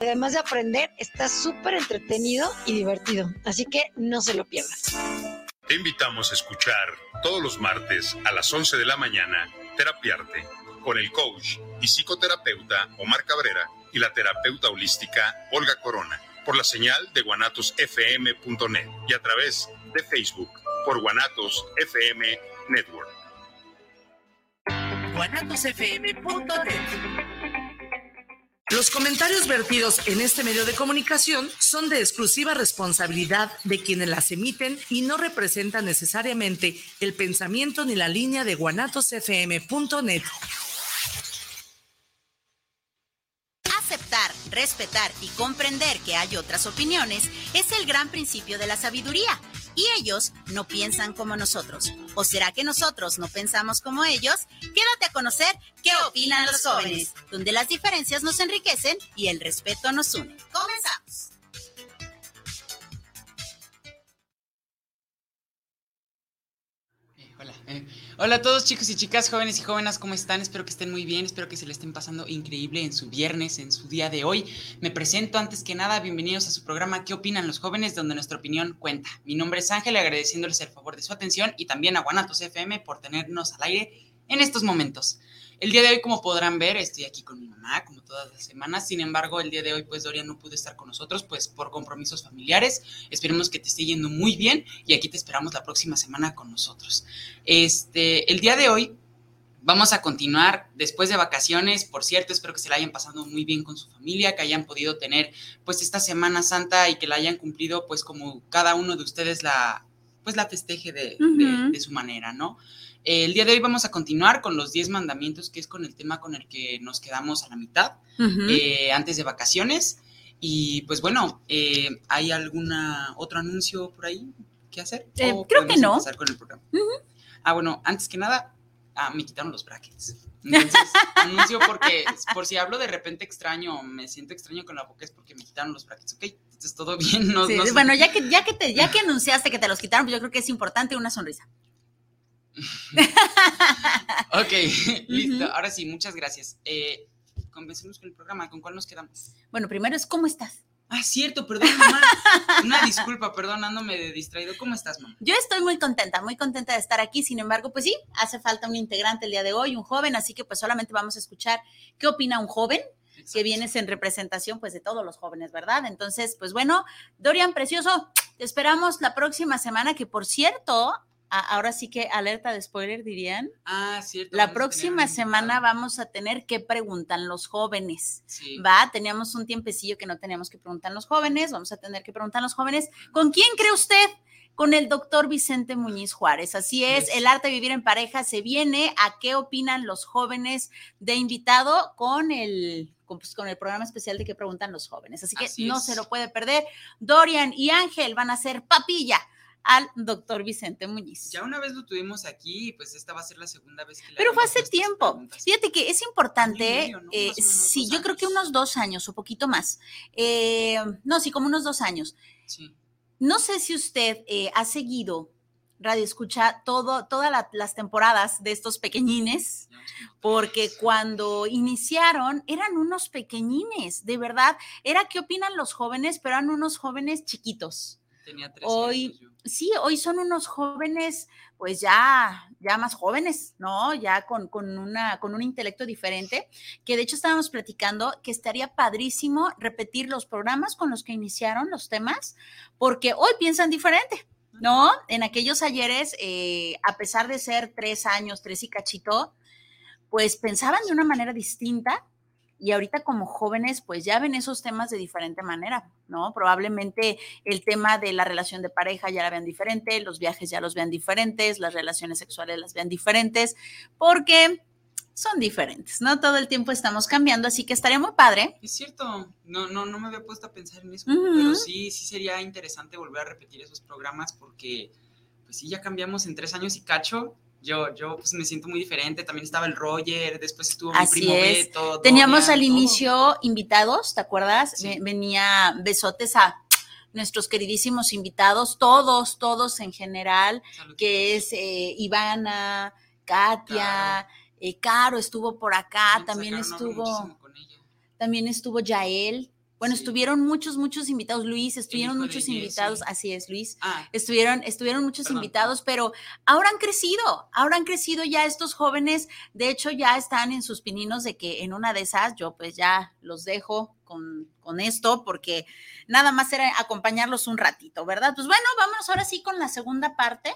Además de aprender, está súper entretenido y divertido, así que no se lo pierdas. Te invitamos a escuchar todos los martes a las 11 de la mañana Terapiarte con el coach y psicoterapeuta Omar Cabrera y la terapeuta holística Olga Corona por la señal de guanatosfm.net y a través de Facebook por Guanatos FM Network. guanatosfm.net los comentarios vertidos en este medio de comunicación son de exclusiva responsabilidad de quienes las emiten y no representan necesariamente el pensamiento ni la línea de guanatosfm.net. Aceptar, respetar y comprender que hay otras opiniones es el gran principio de la sabiduría y ellos no piensan como nosotros. ¿O será que nosotros no pensamos como ellos? Quédate a conocer qué opinan los jóvenes, donde las diferencias nos enriquecen y el respeto nos une. Comenzamos. Hola. Eh, hola a todos chicos y chicas, jóvenes y jóvenes, ¿cómo están? Espero que estén muy bien, espero que se le estén pasando increíble en su viernes, en su día de hoy. Me presento antes que nada, bienvenidos a su programa ¿Qué opinan los jóvenes? donde nuestra opinión cuenta. Mi nombre es Ángel, agradeciéndoles el favor de su atención y también a Guanatos FM por tenernos al aire en estos momentos. El día de hoy, como podrán ver, estoy aquí con mi mamá, como todas las semanas. Sin embargo, el día de hoy, pues Dorian no pudo estar con nosotros, pues por compromisos familiares. Esperemos que te esté yendo muy bien y aquí te esperamos la próxima semana con nosotros. Este, el día de hoy vamos a continuar después de vacaciones. Por cierto, espero que se la hayan pasado muy bien con su familia, que hayan podido tener pues esta Semana Santa y que la hayan cumplido pues como cada uno de ustedes la pues la festeje de, de, de su manera, ¿no? El día de hoy vamos a continuar con los 10 mandamientos, que es con el tema con el que nos quedamos a la mitad, eh, antes de vacaciones. Y pues bueno, eh, ¿hay alguna otro anuncio por ahí que hacer? Eh, creo que no. Con el programa? Ah, bueno, antes que nada, ah, me quitaron los brackets. Entonces, anuncio porque, por si hablo de repente extraño, me siento extraño con la boca, es porque me quitaron los brackets, ¿ok? Entonces, todo bien. No, bueno, ya que, ya, que te, ya que anunciaste que te los quitaron, pues yo creo que es importante una sonrisa. ok, listo. Ahora sí, muchas gracias. Eh, comencemos con el programa. ¿Con cuál nos quedamos? Bueno, primero es ¿cómo estás? Ah, cierto, perdón, mamá. Una disculpa, perdonándome de distraído. ¿Cómo estás, mamá? Yo estoy muy contenta, muy contenta de estar aquí. Sin embargo, pues sí, hace falta un integrante el día de hoy, un joven, así que pues solamente vamos a escuchar qué opina un joven que vienes en representación pues de todos los jóvenes, ¿verdad? Entonces, pues bueno, Dorian Precioso, te esperamos la próxima semana, que por cierto, ahora sí que alerta de spoiler dirían. Ah, cierto. La próxima semana vamos a tener que preguntan los jóvenes. Va, teníamos un tiempecillo que no teníamos que preguntar los jóvenes, vamos a tener que preguntar los jóvenes. ¿Con quién cree usted? Con el doctor Vicente Muñiz Juárez. Así es, el arte de vivir en pareja se viene. ¿A qué opinan los jóvenes de invitado con el pues, con el programa especial de qué preguntan los jóvenes. Así que no se lo puede perder. Dorian y Ángel van a ser papilla al doctor Vicente Muñiz. Ya una vez lo tuvimos aquí, pues esta va a ser la segunda vez que Pero fue hace tiempo. Fíjate que es importante, eh, sí, yo creo que unos dos años o poquito más. Eh, no, sí, como unos dos años. Sí. No sé si usted eh, ha seguido Radio Escucha todo, todas las temporadas de estos pequeñines, porque cuando iniciaron eran unos pequeñines, de verdad. Era qué opinan los jóvenes, pero eran unos jóvenes chiquitos. Tenía hoy, sí, hoy son unos jóvenes, pues ya, ya más jóvenes, ¿no? Ya con, con, una, con un intelecto diferente, que de hecho estábamos platicando que estaría padrísimo repetir los programas con los que iniciaron los temas, porque hoy piensan diferente. ¿No? En aquellos ayeres, eh, a pesar de ser tres años, tres y cachito, pues pensaban de una manera distinta, y ahorita como jóvenes pues ya ven esos temas de diferente manera, ¿no? Probablemente el tema de la relación de pareja ya la vean diferente, los viajes ya los vean diferentes, las relaciones sexuales las vean diferentes, porque son diferentes, ¿no? Todo el tiempo estamos cambiando, así que estaría muy padre. Es cierto, no, no, no me había puesto a pensar en eso, pero sí, sí sería interesante volver a repetir esos programas porque, pues sí, ya cambiamos en tres años y cacho, yo, yo pues me siento muy diferente. También estaba el Roger, después estuvo mi primo Beto. Teníamos al inicio invitados, ¿te acuerdas? Venía besotes a nuestros queridísimos invitados, todos, todos en general, que es eh, Ivana, Katia, eh, Caro estuvo por acá, también estuvo, también estuvo Yael, Bueno, Sí. estuvieron muchos, muchos invitados, Luis, estuvieron muchos invitados, así es, Luis. Ah, Estuvieron, estuvieron muchos Perdón. invitados, pero ahora han crecido, ahora han crecido ya estos jóvenes, de hecho ya están en sus pininos de que en una de esas yo pues ya los dejo con, con esto, porque nada más era acompañarlos un ratito, ¿verdad? Pues bueno, vámonos ahora sí con la segunda parte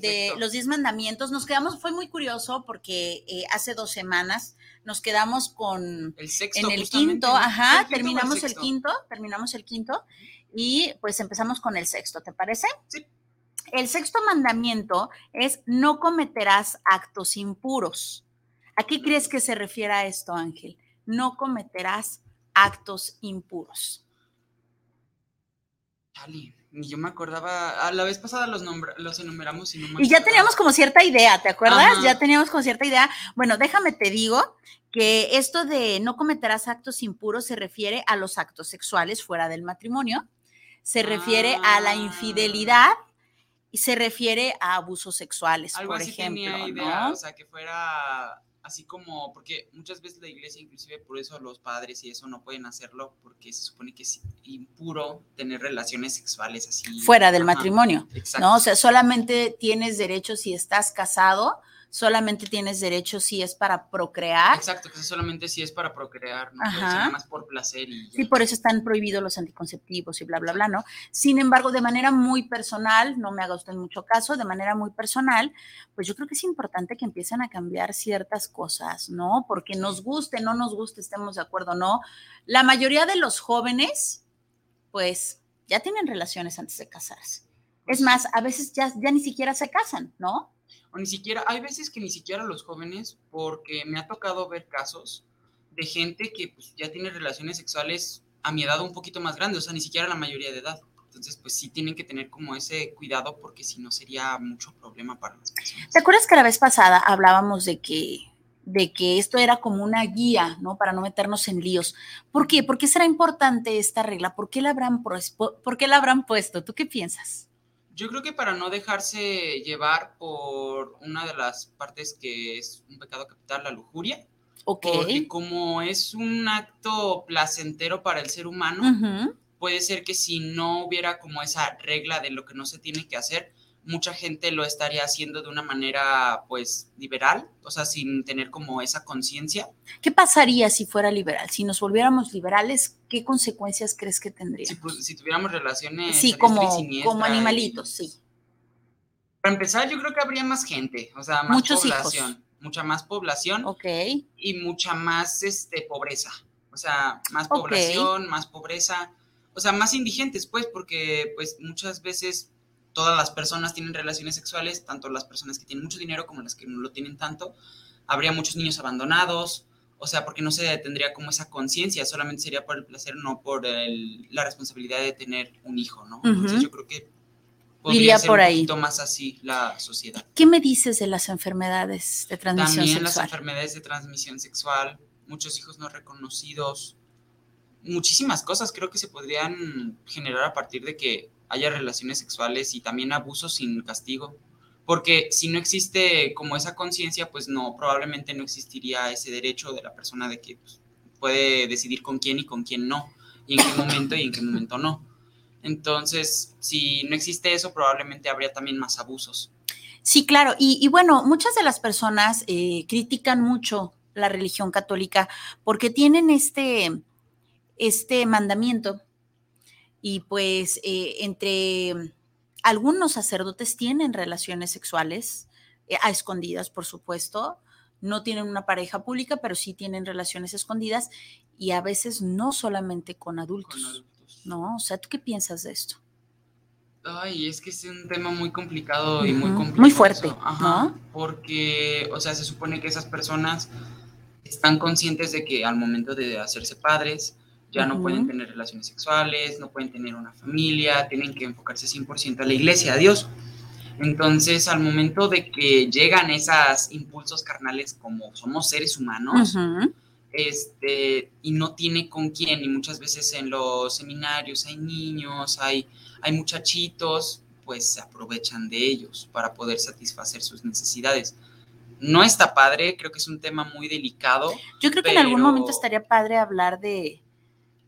de los diez mandamientos. Nos quedamos, fue muy curioso porque eh, hace dos semanas nos quedamos con el sexto. en el quinto, ajá, ¿El quinto o terminamos el quinto, terminamos el quinto y pues empezamos con el sexto, ¿te parece? Sí. El sexto mandamiento es no cometerás actos impuros. ¿A qué crees que se refiere a esto, Ángel? No cometerás actos impuros. Chale, ni yo me acordaba. A la vez pasada los, los enumeramos y no me Y ya teníamos como cierta idea, ¿te acuerdas? Ajá. Ya teníamos como cierta idea. Bueno, déjame te digo que esto de no cometerás actos impuros se refiere a los actos sexuales fuera del matrimonio, se refiere a la Ah. infidelidad y se refiere a abusos sexuales, Algo por así ejemplo, tenía idea, ¿no? o sea, que fuera así como, porque muchas veces la iglesia, inclusive por eso los padres y eso no pueden hacerlo, porque se supone que es impuro tener relaciones sexuales así. Fuera del Ajá, matrimonio, Exacto. ¿no? O sea, solamente tienes derecho si estás casado, solamente tienes derecho si es para procrear. Exacto, que solamente si es para procrear, no Ajá. nada más por placer y ya. Sí, por eso están prohibidos los anticonceptivos y bla, bla, bla, ¿no? Sin embargo, de manera muy personal, no me haga usted mucho caso, de manera muy personal, pues yo creo que es importante que empiecen a cambiar ciertas cosas, ¿no? Porque nos guste, no nos guste, estemos de acuerdo, ¿no? La mayoría de los jóvenes, pues, ya tienen relaciones antes de casarse. Es más, a veces ya, ya ni siquiera se casan, ¿no? O ni siquiera, hay veces que ni siquiera los jóvenes, porque me ha tocado ver casos de gente que pues, ya tiene relaciones sexuales a mi edad un poquito más grande, o sea, ni siquiera la mayoría de edad. Entonces, pues sí tienen que tener como ese cuidado porque si no sería mucho problema para las personas. ¿Te acuerdas que la vez pasada hablábamos de que, de que esto era como una guía, ¿no? Para no meternos en líos. ¿Por qué? ¿Por qué será importante esta regla? ¿Por qué la habrán, pues- por qué la habrán puesto? ¿Tú qué piensas? Yo creo que para no dejarse llevar por una de las partes que es un pecado capital, la lujuria, Ok. porque como es un acto placentero para el ser humano, Ujú. puede ser que si no hubiera como esa regla de lo que no se tiene que hacer, mucha gente lo estaría haciendo de una manera pues liberal, o sea, sin tener como esa conciencia. ¿Qué pasaría si fuera liberal? Si nos volviéramos liberales, ¿qué consecuencias crees que tendría? Si, pues, si tuviéramos relaciones Sí, como, animalitos, sí. Para empezar, yo creo que habría más gente, o sea, más Muchos hijos. población, mucha más población Ok. y mucha más este pobreza. O sea, más población, más pobreza, o sea, más indigentes, pues, porque pues muchas veces todas las personas tienen relaciones sexuales, tanto las personas que tienen mucho dinero como las que no lo tienen tanto. Habría muchos niños abandonados, o sea, porque no se tendría como esa conciencia, solamente sería por el placer, no por el- la responsabilidad de tener un hijo, ¿no? Entonces yo creo que podría ser por un ahí. poquito más así la sociedad. ¿Qué me dices de las enfermedades de transmisión También las sexual? enfermedades de transmisión sexual, muchos hijos no reconocidos, muchísimas cosas creo que se podrían generar a partir de que haya relaciones sexuales y también abusos sin castigo. Porque si no existe como esa conciencia, pues no, probablemente no existiría ese derecho de la persona de que pues, puede decidir con quién y con quién no, y en qué momento y en qué momento no. Entonces, si no existe eso, probablemente habría también más abusos. Sí, claro. Y, y bueno, muchas de las personas eh, critican mucho la religión católica porque tienen este, este mandamiento y pues eh, entre algunos sacerdotes tienen relaciones sexuales eh, a escondidas, por supuesto. No tienen una pareja pública, pero sí tienen relaciones escondidas y a veces no solamente con adultos, con adultos. ¿no? O sea, ¿tú qué piensas de esto? Ay, es que es un tema muy complicado y muy complicado. muy fuerte, ¿no? Porque, o sea, se supone que esas personas están conscientes de que al momento de hacerse padres ya no pueden tener relaciones sexuales, no pueden tener una familia, tienen que enfocarse 100% a la iglesia, a Dios. Entonces, al momento de que llegan esos impulsos carnales como somos seres humanos, este, y no tiene con quién, y muchas veces en los seminarios hay niños, hay, hay muchachitos, pues se aprovechan de ellos para poder satisfacer sus necesidades. No está padre, creo que es un tema muy delicado. Yo creo que en algún momento estaría padre hablar de,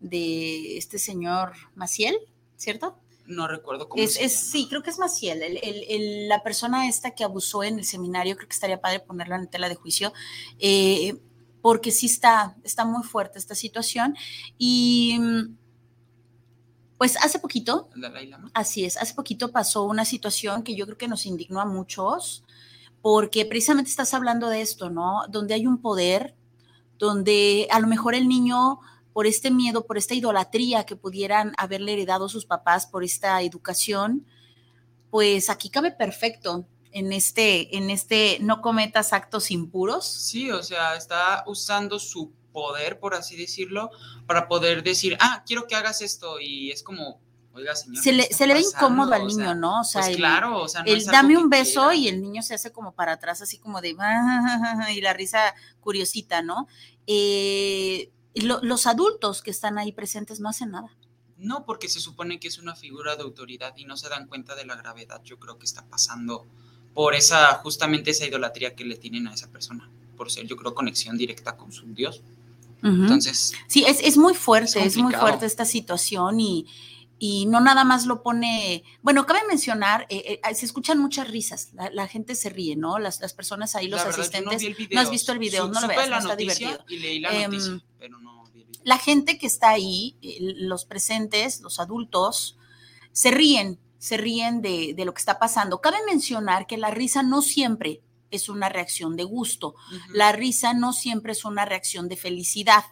de este señor Maciel, ¿cierto? No recuerdo cómo Es, se es- llama. sí, creo que es Maciel, el- el- el- la persona esta que abusó en el seminario, creo que estaría padre ponerla en tela de juicio, eh, porque sí está, está muy fuerte esta situación. Y pues hace poquito. Así es, hace poquito pasó una situación que yo creo que nos indignó a muchos, porque precisamente estás hablando de esto, ¿no? Donde hay un poder, donde a lo mejor el niño, por este miedo, por esta idolatría que pudieran haberle heredado sus papás, por esta educación, pues aquí cabe perfecto en este, en este no cometas actos impuros. Sí, o sea, está usando su poder, por así decirlo, para poder decir, ah, quiero que hagas esto. Y es como, oiga, señor. Se ¿qué le, se le ve incómodo al O niño, sea, ¿no? O sea, Pues el- claro, o sea, no el dame un beso quiera. y el niño se hace como para atrás, así como de y la risa curiosita, ¿no? Eh, lo- los adultos que están ahí presentes no hacen nada. No, porque se supone que es una figura de autoridad y no se dan cuenta de la gravedad, yo creo que está pasando por esa, justamente esa idolatría que le tienen a esa persona, por ser, yo creo, conexión directa con su Dios. Entonces, Sí, es, es muy fuerte, Es es, muy fuerte esta situación y, y no nada más lo pone, bueno, cabe mencionar, eh, eh, se escuchan muchas risas, la, la gente se ríe, ¿no? Las, las personas ahí, los la verdad, yo asistentes. no, no has visto el video, Su- no lo veas, no está divertido. Y leí la noticia, pero no la gente que está ahí, eh, los presentes, los adultos, se ríen, se ríen de, de lo que está pasando. Cabe mencionar que la risa no siempre es una reacción de gusto, la risa no siempre es una reacción de felicidad.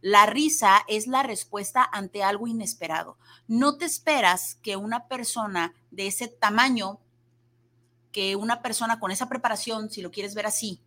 La risa es la respuesta ante algo inesperado. No te esperas que una persona de ese tamaño, que una persona con esa preparación, si lo quieres ver así,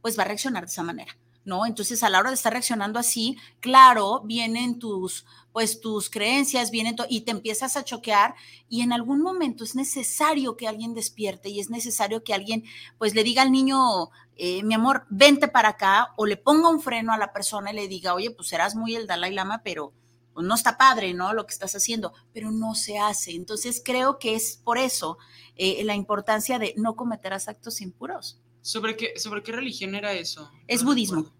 pues va a reaccionar de esa manera. ¿No? Entonces, a la hora de estar reaccionando así, claro, vienen tus, pues tus creencias, vienen y te empiezas a choquear y en algún momento es necesario que alguien despierte y es necesario que alguien, pues le diga al niño, eh, mi amor, vente para acá o le ponga un freno a la persona y le diga, oye, pues serás muy el Dalai Lama, pero pues, no está padre, ¿no? Lo que estás haciendo, pero no se hace. Entonces, creo que es por eso eh, la importancia de no cometerás actos impuros. ¿Sobre qué, ¿Sobre qué religión era eso? Es No budismo.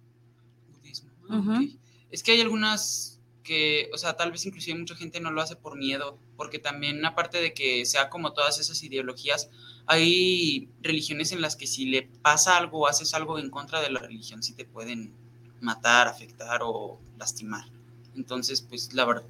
ah. Es que hay algunas que, o sea, tal vez inclusive mucha gente no lo hace por miedo, porque también aparte de que sea como todas esas ideologías, hay religiones en las que si le pasa algo o haces algo en contra de la religión, sí te pueden matar, afectar o lastimar. Entonces, pues la verdad,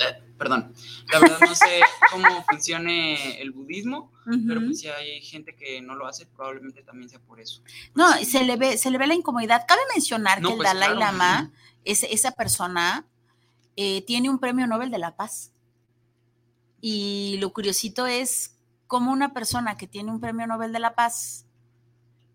eh, perdón, la verdad no sé cómo funcione el budismo, pero pues si hay gente que no lo hace, probablemente también sea por eso. No, se le ve, se le ve la incomodidad. Cabe mencionar No, que el pues, Dalai claro. Lama, es, esa persona, eh, tiene un premio Nobel de la Paz. Y lo curiosito es cómo una persona que tiene un premio Nobel de la Paz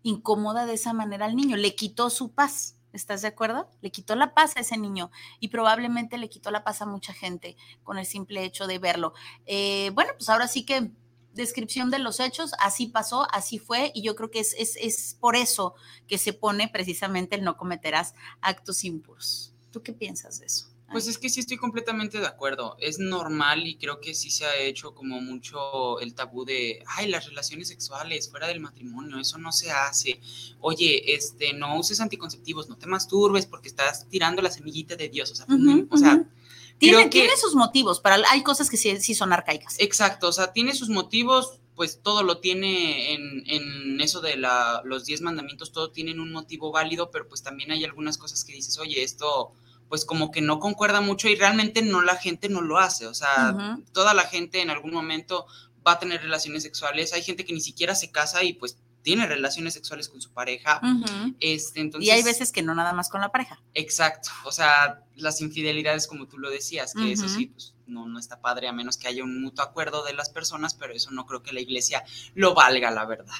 incomoda de esa manera al niño, le quitó su paz. ¿Estás de acuerdo? Le quitó la paz a ese niño y probablemente le quitó la paz a mucha gente con el simple hecho de verlo. Eh, bueno, pues ahora sí que descripción de los hechos, así pasó, así fue, y yo creo que es, es, es por eso que se pone precisamente el no cometerás actos impuros. ¿Tú qué piensas de eso? Pues es que sí estoy completamente de acuerdo. Es normal y creo que sí se ha hecho como mucho el tabú de, ay, las relaciones sexuales fuera del matrimonio, eso no se hace. Oye, este, no uses anticonceptivos, no te masturbes porque estás tirando la semillita de Dios. O sea, pues, o sea, tiene, creo que- tiene sus motivos, para, hay cosas que sí, sí son arcaicas. Exacto, o sea, tiene sus motivos, pues todo lo tiene en, en eso de la, los 10 mandamientos, todo tienen un motivo válido, pero pues también hay algunas cosas que dices, oye, esto pues como que no concuerda mucho y realmente no la gente no lo hace, o sea, toda la gente en algún momento va a tener relaciones sexuales, hay gente que ni siquiera se casa y pues tiene relaciones sexuales con su pareja, este, entonces... y hay veces que no nada más con la pareja. Exacto, o sea, las infidelidades como tú lo decías, que eso sí, pues no, no está padre a menos que haya un mutuo acuerdo de las personas, pero eso no creo que la iglesia lo valga, la verdad.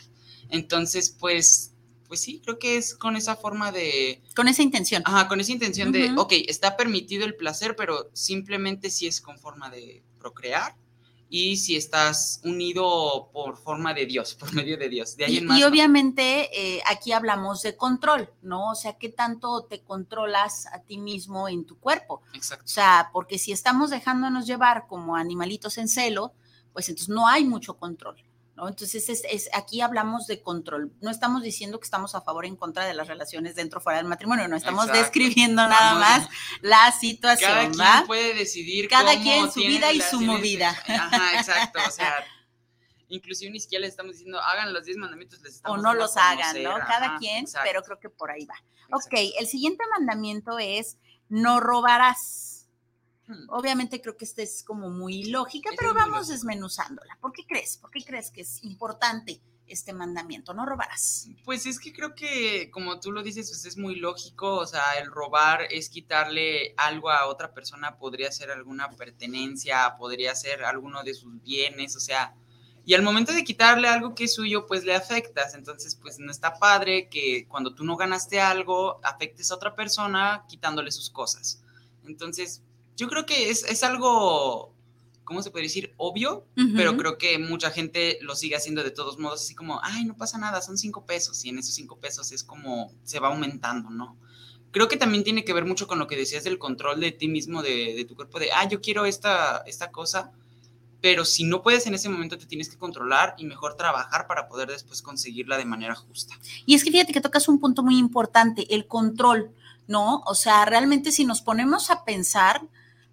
Entonces, pues, pues sí, creo que es con esa forma de, Con esa intención. ajá, con esa intención de, ok, está permitido el placer, pero simplemente si es con forma de procrear y si estás unido por forma de Dios, por medio de Dios. De ahí Y, en más. y no. obviamente eh, aquí hablamos de control, ¿no? O sea, ¿qué tanto te controlas a ti mismo en tu cuerpo? O Exacto. sea, porque si estamos dejándonos llevar como animalitos en celo, pues entonces no hay mucho control, ¿no? Entonces, es, aquí hablamos de control. No estamos diciendo que estamos a favor o en contra de las relaciones dentro o fuera del matrimonio, no estamos describiendo nada más la situación. Cada quien puede decidir Cada quien su vida y su movida. Ajá, exacto. O sea, inclusive ni siquiera les estamos diciendo hagan los 10 mandamientos, les estamos O no los hagan, ¿no? Cada quien, pero creo que por ahí va. Ok, el siguiente mandamiento es no robarás. Hmm. Obviamente creo que esta es como muy lógica, pero vamos desmenuzándola. ¿Por qué crees? ¿Por qué crees que es importante este mandamiento? No robarás. Pues es que creo que, como tú lo dices, pues es muy lógico. O sea, el robar es quitarle algo a otra persona, podría ser alguna pertenencia, podría ser alguno de sus bienes, o sea. Y al momento de quitarle algo que es suyo, pues le afectas. Entonces, pues no está padre que cuando tú no ganaste algo, afectes a otra persona quitándole sus cosas. Entonces, yo creo que es, es algo, ¿cómo se puede decir? Obvio, pero creo que mucha gente lo sigue haciendo de todos modos, así como, ay, no pasa nada, son cinco pesos, y en esos cinco pesos es como se va aumentando, ¿no? Creo que también tiene que ver mucho con lo que decías del control de ti mismo, de, de tu cuerpo, de, ah, yo quiero esta, esta cosa, pero si no puedes en ese momento te tienes que controlar y mejor trabajar para poder después conseguirla de manera justa. Y es que fíjate que tocas un punto muy importante, el control, ¿no? O sea, realmente si nos ponemos a pensar,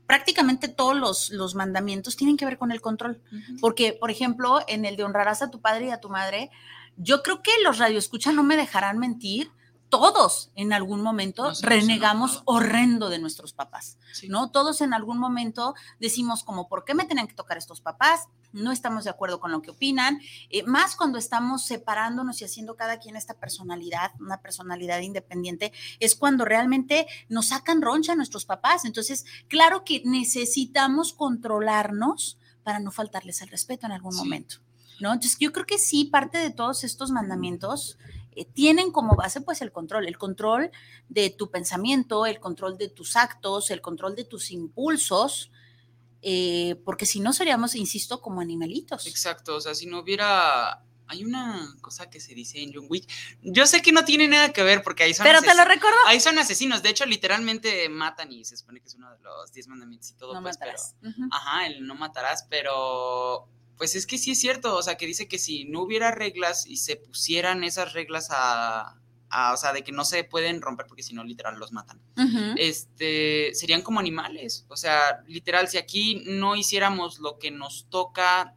prácticamente todos los, los, mandamientos tienen que ver con el control. Porque, por ejemplo, en el de honrarás a tu padre y a tu madre, yo creo que los radioescuchas no me dejarán mentir. Todos en algún momento renegamos horrendo de nuestros papás, ¿no? Todos en algún momento decimos como, ¿por qué me tenían que tocar estos papás? No estamos de acuerdo con lo que opinan, eh, más cuando estamos separándonos y haciendo cada quien esta personalidad, una personalidad independiente, es cuando realmente nos sacan roncha a nuestros papás. Entonces, claro que necesitamos controlarnos para no faltarles el respeto en algún momento. ¿No? Entonces, yo creo que sí, parte de todos estos mandamientos eh, tienen como base pues el control, el control de tu pensamiento, el control de tus actos, el control de tus impulsos, eh, porque si no seríamos, insisto, como animalitos. Exacto, o sea, si no hubiera... Hay una cosa que se dice en John Wick. Yo sé que no tiene nada que ver porque ahí son Pero te lo recuerdo. Ahí son asesinos. De hecho, literalmente matan y se supone que es uno de los diez mandamientos y todo. No pues, matarás. Ajá, el no matarás, pero pues es que sí es cierto. O sea, que dice que si no hubiera reglas y se pusieran esas reglas a, o sea, de que no se pueden romper porque si no, literal, los matan. Este, serían como animales. O sea, literal, si aquí no hiciéramos lo que nos toca,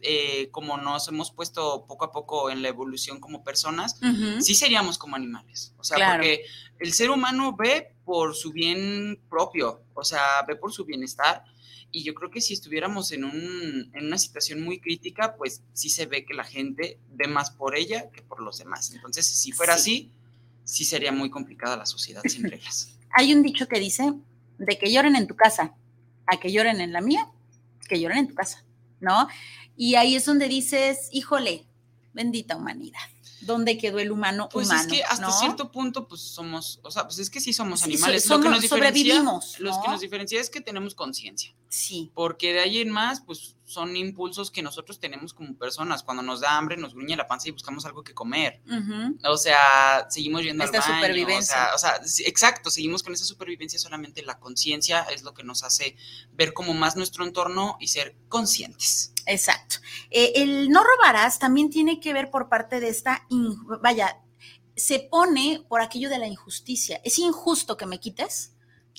eh, como nos hemos puesto poco a poco en la evolución como personas, sí seríamos como animales. O sea, porque el ser humano ve por su bien propio, o sea, ve por su bienestar. Y yo creo que si estuviéramos en, un, en una situación muy crítica, pues sí se ve que la gente ve más por ella que por los demás. Entonces, si fuera así, sí sería muy complicada la sociedad sin reglas. Hay un dicho que dice, de que lloren en tu casa, a que lloren en la mía, que lloren en tu casa, ¿no? Y ahí es donde dices, híjole, bendita humanidad. ¿Dónde quedó el humano pues humano? es que hasta cierto punto, pues somos, o sea, pues es que sí somos animales. lo que nos sobrevivimos. Lo que nos diferencia es que tenemos conciencia. Sí. Porque de ahí en más, pues son impulsos que nosotros tenemos como personas. Cuando nos da hambre, nos gruñe la panza y buscamos algo que comer. O sea, seguimos yendo Esta al baño. supervivencia. O sea, exacto, seguimos con esa supervivencia. Solamente la conciencia es lo que nos hace ver como más nuestro entorno y ser conscientes. Exacto. Eh, el no robarás también tiene que ver por parte de esta, vaya, se pone por aquello de la injusticia. Es injusto que me quites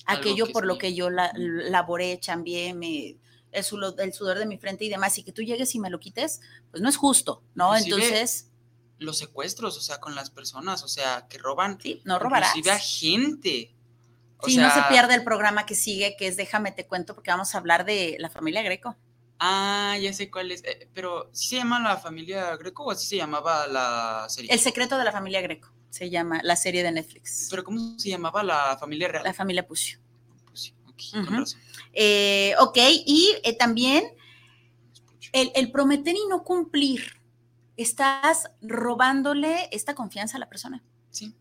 aquello por lo que yo la, laboré, chambié, me, el, sudor, de mi frente y demás, y que tú llegues y me lo quites, pues no es justo, ¿no? Entonces... Los secuestros, o sea, con las personas, o sea, que roban. Sí, no robarás. Inclusive a gente. sí, no se pierde el programa que sigue, que es Déjame te cuento, porque vamos a hablar de la familia Greco. Ah, ya sé cuál es. Eh, pero, ¿sí se llama la familia Greco o así se llamaba la serie? El secreto de la familia Greco se llama la serie de Netflix. ¿Pero cómo se llamaba la familia real? La familia Pucio. Ok, con razón. Eh, ok, y eh, también el, el, prometer y no cumplir. Estás robándole esta confianza a la persona. Sí.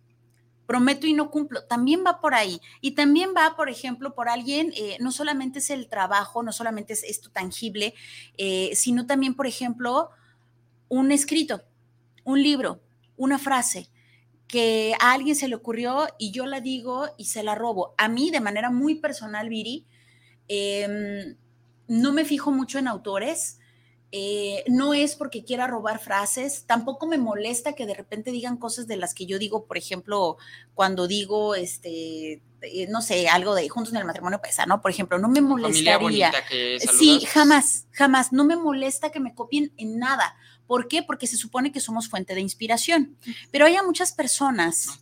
Prometo y no cumplo. También va por ahí. Y también va, por ejemplo, por alguien, eh, no solamente es el trabajo, no solamente es esto tangible, sino también, por ejemplo, un escrito, un libro, una frase que a alguien se le ocurrió y yo la digo y se la robo. A mí, de manera muy personal, Viri, em, no me fijo mucho en autores. Eh, no es porque quiera robar frases, tampoco me molesta que de repente digan cosas de las que yo digo, por ejemplo, cuando digo, este, eh, no sé, algo de juntos en el matrimonio pesa, ¿no? Por ejemplo, no me molestaría. sí, jamás, jamás, no me molesta que me copien en nada. ¿Por qué? Porque se supone que somos fuente de inspiración. Pero hay a muchas personas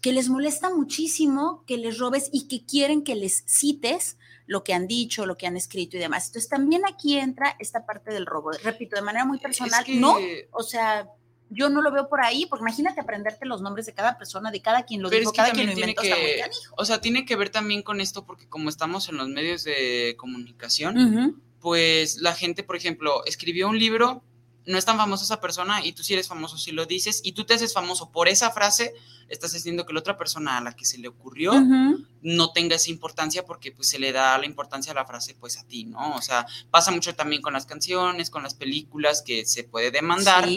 que les molesta muchísimo que les robes y que quieren que les cites lo que han dicho, lo que han escrito y demás. Entonces también aquí entra esta parte del robo. Repito, de manera muy personal, no, o sea, yo no lo veo por ahí, porque imagínate aprenderte los nombres de cada persona, de cada quien lo dijo, cada quien lo inventó. Que, o sea, tiene que ver también con esto, porque como estamos en los medios de comunicación, pues la gente, por ejemplo, escribió un libro no es tan famosa esa persona y tú sí eres famoso si lo dices y tú te haces famoso por esa frase, estás diciendo que la otra persona a la que se le ocurrió no tenga esa importancia porque pues se le da la importancia a la frase pues a ti, ¿no? O sea, pasa mucho también con las canciones, con las películas que se puede demandar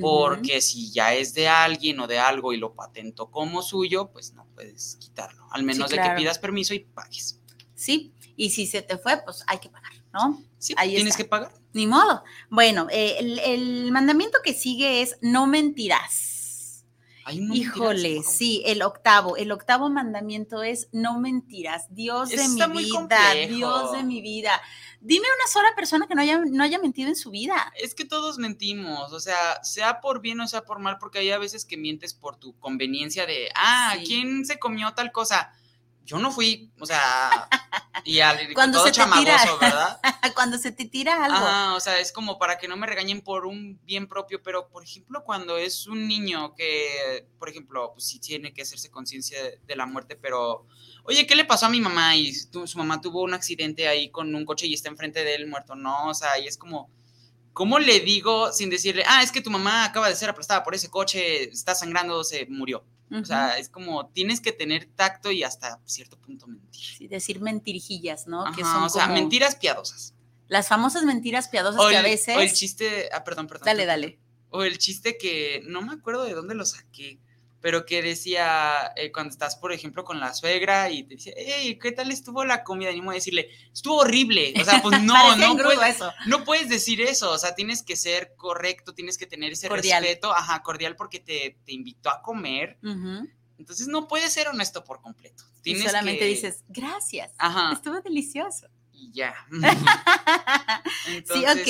porque si ya es de alguien o de algo y lo patentó como suyo, pues no puedes quitarlo, al menos de que pidas permiso y pagues. Sí, y si se te fue, pues hay que pagar, ¿no? Sí, Ahí tienes que pagar. Ni modo. Bueno, eh, el, mandamiento que sigue es no mentirás. Híjole, sí, el octavo, el octavo mandamiento es no mentirás. Dios de mi vida, Dios de mi vida. Dime una sola persona que no haya, no haya mentido en su vida. Es que todos mentimos, o sea, sea por bien o sea por mal, porque hay a veces que mientes por tu conveniencia de, ah, ¿quién se comió tal cosa? Yo no fui, o sea, y al cuando todo se chamagoso, ¿verdad? cuando se te tira algo. Ajá, o sea, es como para que no me regañen por un bien propio, pero por ejemplo, cuando es un niño que, por ejemplo, pues sí tiene que hacerse conciencia de, la muerte, pero, oye, ¿qué le pasó a mi mamá? Y su mamá tuvo un accidente ahí con un coche y está enfrente de él muerto, no, o sea, y es como, ¿cómo le digo sin decirle, ah, es que tu mamá acaba de ser aplastada por ese coche, está sangrando, se murió? O sea, es como tienes que tener tacto y hasta cierto punto mentir. Sí, decir mentirijillas, ¿no? que son o sea, mentiras piadosas. Las famosas mentiras piadosas que a veces. O el chiste. Ah, perdón, perdón. Dale, dale. O el chiste que no me acuerdo de dónde lo saqué pero que decía, eh, cuando estás, por ejemplo, con la suegra y te dice, hey, ¿qué tal estuvo la comida? Y a decirle, estuvo horrible. O sea, pues no, no, puedes, no puedes decir eso. O sea, tienes que ser correcto, tienes que tener ese respeto, ajá, cordial, porque te, te invitó a comer. Entonces no puedes ser honesto por completo. Tienes y solamente dices, gracias, ajá. estuvo delicioso y ya. sí, ok.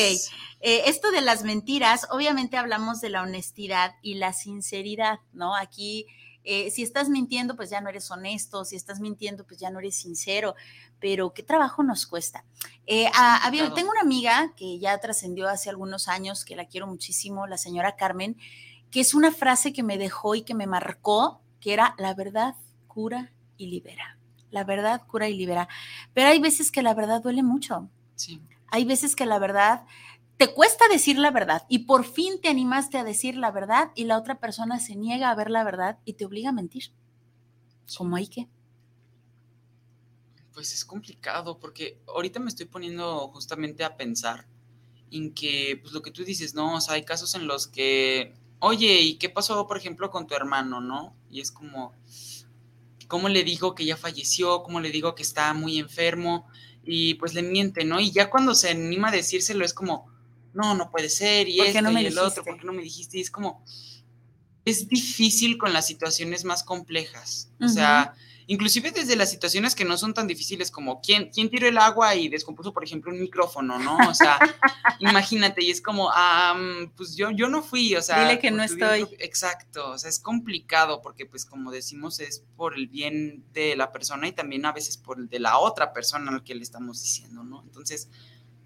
Eh, esto de las mentiras, obviamente hablamos de la honestidad y la sinceridad, ¿no? Aquí, eh, si estás mintiendo, pues ya no eres honesto, si estás mintiendo, pues ya no eres sincero, pero qué trabajo nos cuesta. Eh, tengo una amiga que ya trascendió hace algunos años, que la quiero muchísimo, la señora Carmen, que es una frase que me dejó y que me marcó, que era, la verdad cura y libera la verdad cura y libera. Pero hay veces que la verdad duele mucho. Sí. Hay veces que la verdad te cuesta decir la verdad y por fin te animaste a decir la verdad y la otra persona se niega a ver la verdad y te obliga a mentir. ¿Cómo hay que? Pues es complicado porque ahorita me estoy poniendo justamente a pensar en que, pues lo que tú dices, ¿no? O sea, hay casos en los que, oye, ¿y qué pasó, por ejemplo, con tu hermano, no? Y es como, cómo le digo que ya falleció, cómo le digo que está muy enfermo y pues le miente, ¿no? Y ya cuando se anima a decírselo es como, no, no puede ser y esto no y el otro, ¿por qué no me dijiste? Y es como, es difícil con las situaciones más complejas. O sea, inclusive desde las situaciones que no son tan difíciles como quién, quién tiró el agua y descompuso, por ejemplo, un micrófono, ¿no? O sea, imagínate, y es como, ah, pues yo, yo no fui, o sea. Dile que no estoy. Exacto, o sea, es complicado porque, pues, como decimos, es por el bien de la persona y también a veces por el de la otra persona al que le estamos diciendo, ¿no? Entonces,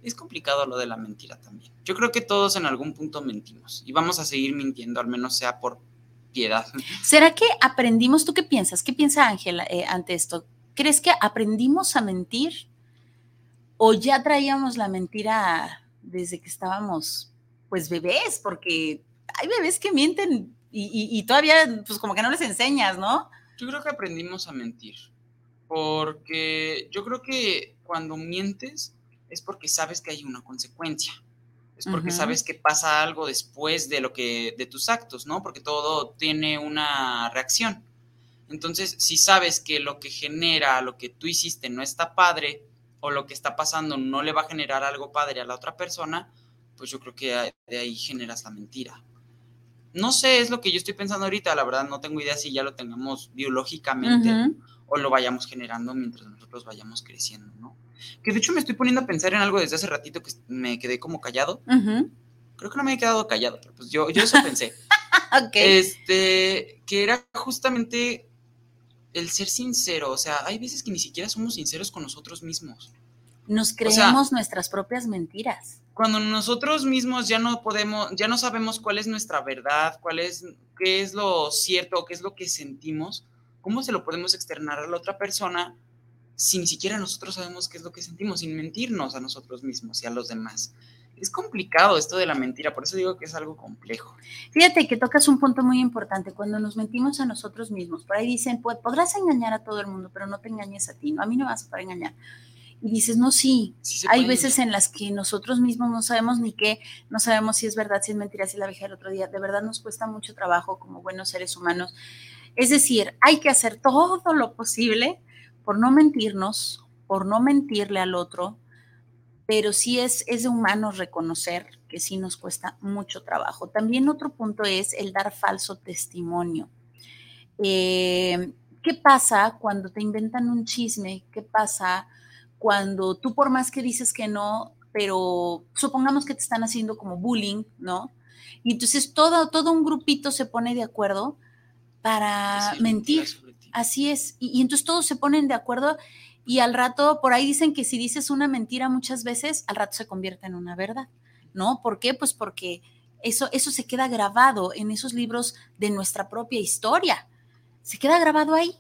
es complicado lo de la mentira también. Yo creo que todos en algún punto mentimos y vamos a seguir mintiendo, al menos sea por piedad. ¿Será que aprendimos, tú qué piensas? ¿Qué piensa Ángela eh, ante esto? ¿Crees que aprendimos a mentir o ya traíamos la mentira desde que estábamos pues bebés? Porque hay bebés que mienten y, todavía pues como que no les enseñas, ¿no? Yo creo que aprendimos a mentir porque yo creo que cuando mientes es porque sabes que hay una consecuencia es porque sabes que pasa algo después de lo que de tus actos, ¿no? Porque todo tiene una reacción. Entonces, si sabes que lo que genera lo que tú hiciste no está padre o lo que está pasando no le va a generar algo padre a la otra persona, pues yo creo que de ahí generas la mentira. No sé, es lo que yo estoy pensando ahorita, la verdad no tengo idea si ya lo tengamos biológicamente o lo vayamos generando mientras nosotros vayamos creciendo, ¿no? Que de hecho me estoy poniendo a pensar en algo desde hace ratito que me quedé como callado. Creo que no me he quedado callado, pero pues yo, yo eso pensé. Este, que era justamente el ser sincero, o sea, hay veces que ni siquiera somos sinceros con nosotros mismos. Nos creemos nuestras propias mentiras. Cuando nosotros mismos ya no podemos, ya no sabemos cuál es nuestra verdad, cuál es, qué es lo cierto, qué es lo que sentimos, ¿cómo se lo podemos externar a la otra persona si ni siquiera nosotros sabemos qué es lo que sentimos, sin mentirnos a nosotros mismos y a los demás? Es complicado esto de la mentira, por eso digo que es algo complejo. Fíjate que tocas un punto muy importante, cuando nos mentimos a nosotros mismos, por ahí dicen, podrás engañar a todo el mundo, pero no te engañes a ti, no, a mí no vas a poder engañar. Y dices, no, sí, hay veces en las que nosotros mismos no sabemos ni qué, no sabemos si es verdad, si es mentira, si es la vieja del otro día, de verdad nos cuesta mucho trabajo como buenos seres humanos. Es decir, hay que hacer todo lo posible por no mentirnos, por no mentirle al otro, pero sí es, es de humanos reconocer que sí nos cuesta mucho trabajo. También otro punto es el dar falso testimonio. Eh, ¿Qué pasa cuando te inventan un chisme? ¿Qué pasa cuando tú por más que dices que no, pero supongamos que te están haciendo como bullying, ¿no? Y entonces todo, todo un grupito se pone de acuerdo para mentir. Así es. Y, y, entonces todos se ponen de acuerdo y al rato, por ahí dicen que si dices una mentira muchas veces, al rato se convierte en una verdad, ¿no? ¿Por qué? Pues porque eso, eso se queda grabado en esos libros de nuestra propia historia. Se queda grabado ahí.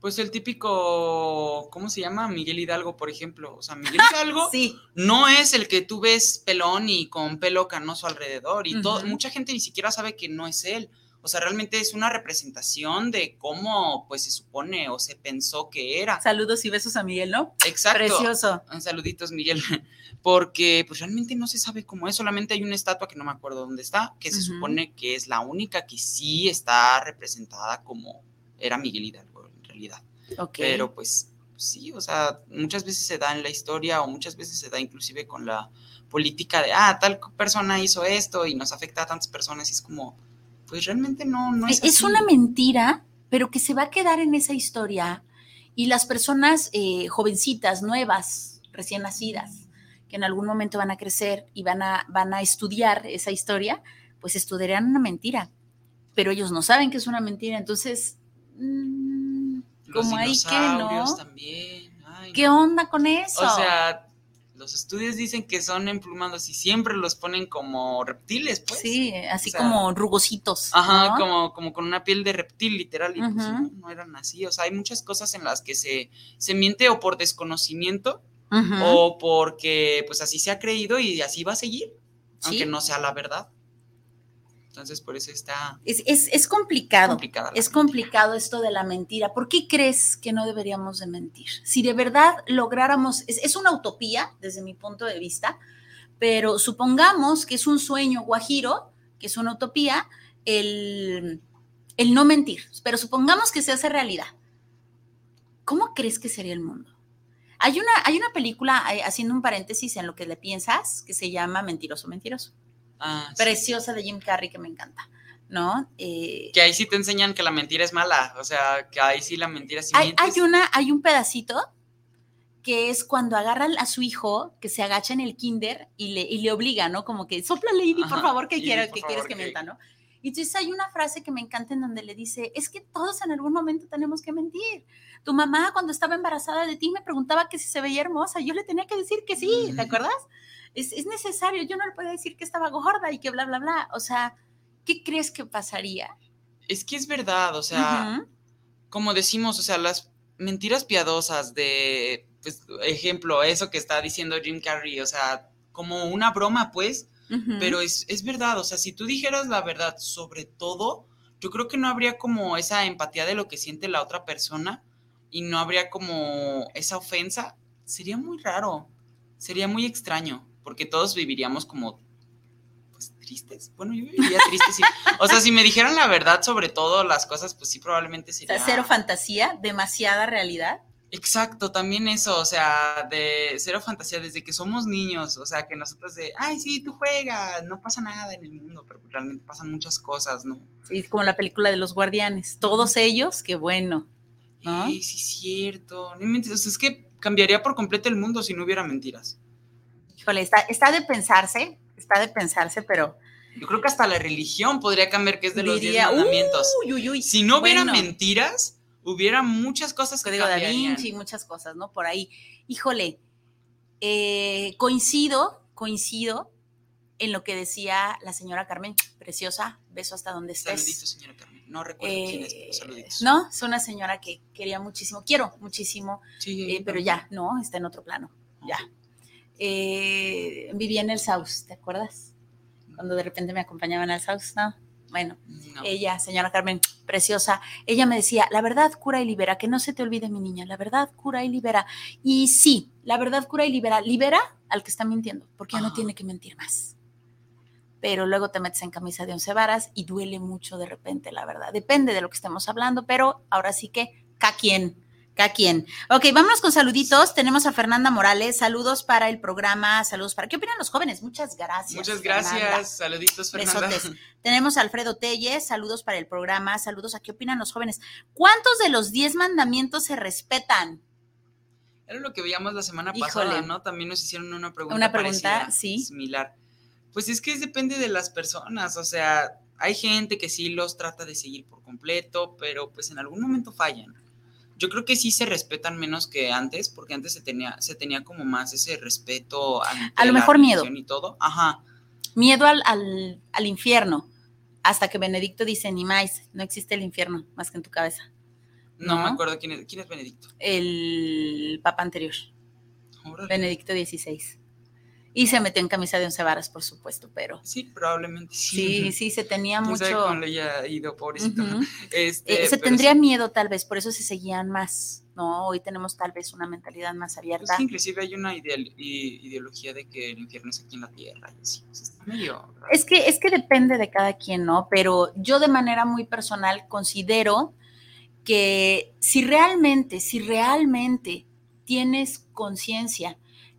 Pues el típico, ¿cómo se llama? Miguel Hidalgo, por ejemplo. O sea, Miguel Hidalgo sí. no es el que tú ves pelón y con pelo canoso alrededor. Y todo, mucha gente ni siquiera sabe que no es él. O sea, realmente es una representación de cómo, pues, se supone o se pensó que era. Saludos y besos a Miguel, ¿no? Exacto. Precioso. Saluditos, Miguel. Porque, pues, realmente no se sabe cómo es. Solamente hay una estatua que no me acuerdo dónde está, que se supone que es la única que sí está representada como era Miguel Hidalgo, en realidad. Ok. Pero, pues, sí, o sea, muchas veces se da en la historia o muchas veces se da inclusive con la política de, ah, tal persona hizo esto y nos afecta a tantas personas y es como pues realmente no, no es. Es una mentira, pero que se va a quedar en esa historia y las personas eh, jovencitas, nuevas, recién nacidas, que en algún momento van a crecer y van a, van a estudiar esa historia, pues estudiarán una mentira, pero ellos no saben que es una mentira, entonces, mmm, como hay que no. También. ¿Qué onda con eso? O sea, los estudios dicen que son emplumados y siempre los ponen como reptiles, pues. Sí, así como rugositos. Ajá, como, como con una piel de reptil, literal, y pues no, eran así. O sea, hay muchas cosas en las que se, se miente o por desconocimiento o porque pues así se ha creído y así va a seguir, aunque no sea la verdad. Entonces, por eso está... Es, es, complicado. Es complicado esto de la mentira. ¿Por qué crees que no deberíamos de mentir? Si de verdad lográramos, es, una utopía desde mi punto de vista, pero supongamos que es un sueño guajiro, que es una utopía, el, el no mentir, pero supongamos que se hace realidad. ¿Cómo crees que sería el mundo? Hay una, hay una película, eh, haciendo un paréntesis en lo que le piensas, que se llama Mentiroso, Mentiroso. Ah, preciosa de Jim Carrey que me encanta. ¿no? Eh, que ahí sí te enseñan que la mentira es mala, o sea, que ahí sí la mentira sí hay, hay, una, hay un pedacito que es cuando agarran a su hijo que se agacha en el kinder y le, y le obliga, ¿no? Como que sopla Lady, por favor, que quiero, que quieres que, mienta, ¿no? Y entonces hay una frase que me encanta en donde le dice, es que todos en algún momento tenemos que mentir. Tu mamá cuando estaba embarazada de ti me preguntaba que si se veía hermosa, yo le tenía que decir que sí, ¿te acuerdas? Es, necesario, yo no le puedo decir que estaba gorda y que bla, bla, bla. O sea, ¿qué crees que pasaría? Es que es verdad, o sea, como decimos, o sea, las mentiras piadosas de, pues, ejemplo, eso que está diciendo Jim Carrey, o sea, como una broma, pues, pero es, es verdad, o sea, si tú dijeras la verdad sobre todo, yo creo que no habría como esa empatía de lo que siente la otra persona y no habría como esa ofensa, sería muy raro, sería muy extraño porque todos viviríamos como pues tristes. Bueno, yo viviría triste. sí. O sea, si me dijeran la verdad sobre todo las cosas, pues sí, probablemente sería. cero fantasía, demasiada realidad. Exacto, también eso, o sea, de cero fantasía desde que somos niños, o sea, que nosotros de, ay, sí, tú juegas, no pasa nada en el mundo, pero realmente pasan muchas cosas, ¿no? Sí, como la película de los guardianes, todos ellos, qué bueno. ¿no? Sí, sí, cierto. No o sea, es que cambiaría por completo el mundo si no hubiera mentiras. Híjole, está, está de pensarse, está de pensarse, pero... Yo creo que hasta la religión podría cambiar, que es de los diez mandamientos. Uy, uy, uy. Si no hubiera mentiras, hubiera muchas cosas que Código Da Vinci, muchas cosas, ¿no? Por ahí. Híjole, eh, coincido, coincido en lo que decía la señora Carmen, preciosa, beso hasta donde estés. Saluditos, señora Carmen. No recuerdo quién es, pero saluditos. No, es una señora que quería muchísimo, quiero muchísimo, eh, pero ya, no, está en otro plano, ya. Eh, vivía en el South, ¿te acuerdas? Cuando de repente me acompañaban al South, ¿no? Bueno, ella, señora Carmen, preciosa, ella me decía, la verdad cura y libera, que no se te olvide mi niña, la verdad cura y libera. Y sí, la verdad cura y libera, libera al que está mintiendo, porque ya no tiene que mentir más. Pero luego te metes en camisa de once varas y duele mucho de repente, la verdad. Depende de lo que estemos hablando, pero ahora sí que, ¿ca quién? Cada quien. Ok, vámonos con saluditos. Tenemos a Fernanda Morales. Saludos para el programa. Saludos para. ¿Qué opinan los jóvenes? Muchas gracias. Muchas gracias. Saluditos, Fernanda. Tenemos a Alfredo Telles. Saludos para el programa. Saludos a qué opinan los jóvenes. ¿Cuántos de los diez mandamientos se respetan? Era lo que veíamos la semana pasada, ¿no? También nos hicieron una pregunta. Una pregunta, sí. Similar. Pues es que depende de las personas. O sea, hay gente que sí los trata de seguir por completo, pero pues en algún momento fallan yo creo que sí se respetan menos que antes, porque antes se tenía, se tenía como más ese respeto a lo mejor miedo y todo. Ajá. Miedo al, al, infierno, hasta que Benedicto dice, ni más, no existe el infierno más que en tu cabeza. No, me acuerdo quién es, quién es Benedicto. El papa anterior. Benedicto XVI. Y se metió en camisa de once varas, por supuesto, pero. Sí, probablemente sí. Sí, sí, se tenía mucho. Sabe le haya ido, pobrecito. este, eh, se tendría miedo, tal vez, por eso se seguían más, ¿no? Hoy tenemos tal vez una mentalidad más abierta. Es que inclusive hay una ideología de que el infierno es aquí en la tierra. Y así, medio es, que, es que depende de cada quien, ¿no? Pero yo, de manera muy personal, considero que si realmente, si realmente tienes conciencia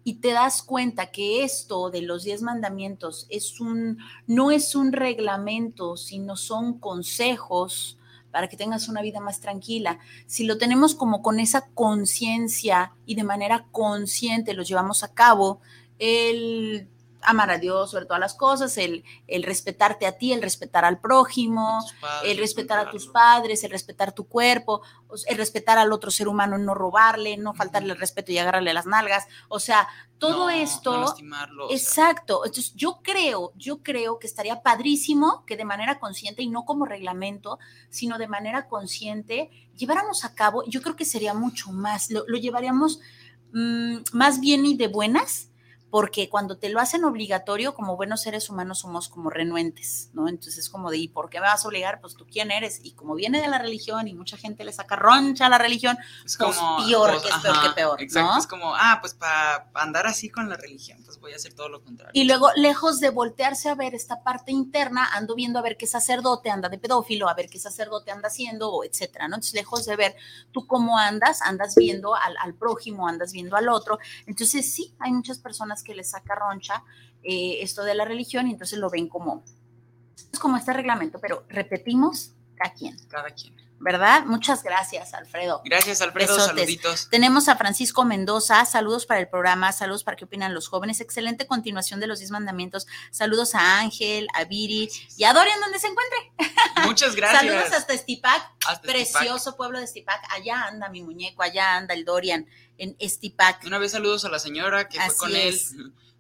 y te das cuenta que esto de los diez mandamientos es un, no es un reglamento, sino son consejos para que tengas una vida más tranquila. Si lo tenemos como con esa conciencia y de manera consciente los llevamos a cabo, el amar a Dios sobre todas las cosas, el, el respetarte a ti, el respetar al prójimo, el respetar a tus padres, el respetar tu cuerpo, el respetar al otro ser humano, no robarle, no faltarle el respeto y agarrarle las nalgas. O sea, todo esto. exacto. Entonces, yo creo, yo creo que estaría padrísimo que de manera consciente y no como reglamento, sino de manera consciente, lleváramos a cabo, yo creo que sería mucho más, lo, llevaríamos mm, más bien y de buenas porque cuando te lo hacen obligatorio, como buenos seres humanos somos como renuentes, ¿no? Entonces es como de, ¿y por qué me vas a obligar? Pues tú quién eres. Y como viene de la religión y mucha gente le saca roncha a la religión, es pues como, peor pues, que es peor que peor. Exacto, es como, ah, pues para andar así con la religión, pues voy a hacer todo lo contrario. Y luego, lejos de voltearse a ver esta parte interna, ando viendo a ver qué sacerdote anda de pedófilo, a ver qué sacerdote anda haciendo, etcétera, ¿no? Entonces, lejos de ver tú cómo andas, andas viendo al, al prójimo, andas viendo al otro. Entonces, sí, hay muchas personas que les saca roncha eh, esto de la religión y entonces lo ven como, es como este reglamento, pero repetimos, cada quien. Cada quien. ¿Verdad? Muchas gracias, Alfredo. Gracias, Alfredo. Saluditos. Tenemos a Francisco Mendoza. Saludos para el programa. Saludos para qué opinan los jóvenes. Excelente continuación de los diez mandamientos. Saludos a Ángel, a Viri y a Dorian, donde se encuentre. Muchas gracias. Saludos hasta Estipac. Precioso pueblo de Estipac. Allá anda mi muñeco, allá anda el Dorian en Estipac. Una vez saludos a la señora que fue con él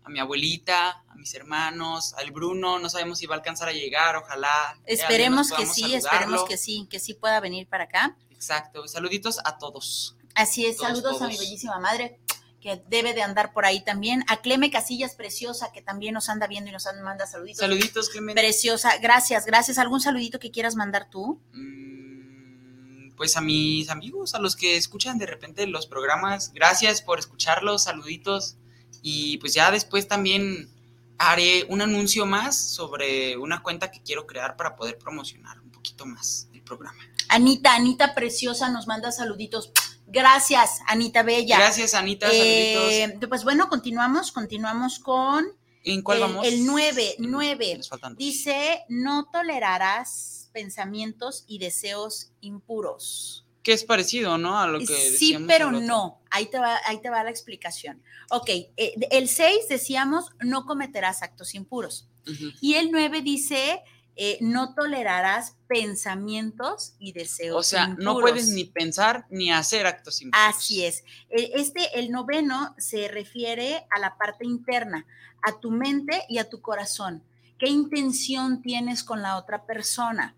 a mi abuelita, a mis hermanos, al Bruno, no sabemos si va a alcanzar a llegar, ojalá. Esperemos que sí, esperemos que sí, que sí pueda venir para acá. Exacto, saluditos a todos. Así es, saludos a mi bellísima madre, que debe de andar por ahí también, a Cleme Casillas Preciosa, que también nos anda viendo y nos manda saluditos. Saluditos, Cleme. Preciosa, gracias, gracias. ¿Algún saludito que quieras mandar tú? Mm, pues a mis amigos, a los que escuchan de repente los programas, gracias por escucharlos, saluditos y pues ya después también haré un anuncio más sobre una cuenta que quiero crear para poder promocionar un poquito más el programa. Anita, Anita preciosa, nos manda saluditos. Gracias, Anita Bella. Gracias, Anita. Eh, pues bueno, continuamos, continuamos con ¿En cuál el, vamos? el 9, 9. Nos faltan dos. Dice, no tolerarás pensamientos y deseos impuros. Que es parecido, ¿no? A lo que Sí, pero no. Ahí te, va, ahí te va la explicación. Ok, eh, el 6 decíamos, no cometerás actos impuros. Y el 9 dice, eh, no tolerarás pensamientos y deseos O sea, no puedes ni pensar ni hacer actos impuros. Así es. E- Este, el noveno, se refiere a la parte interna, a tu mente y a tu corazón. ¿Qué intención tienes con la otra persona?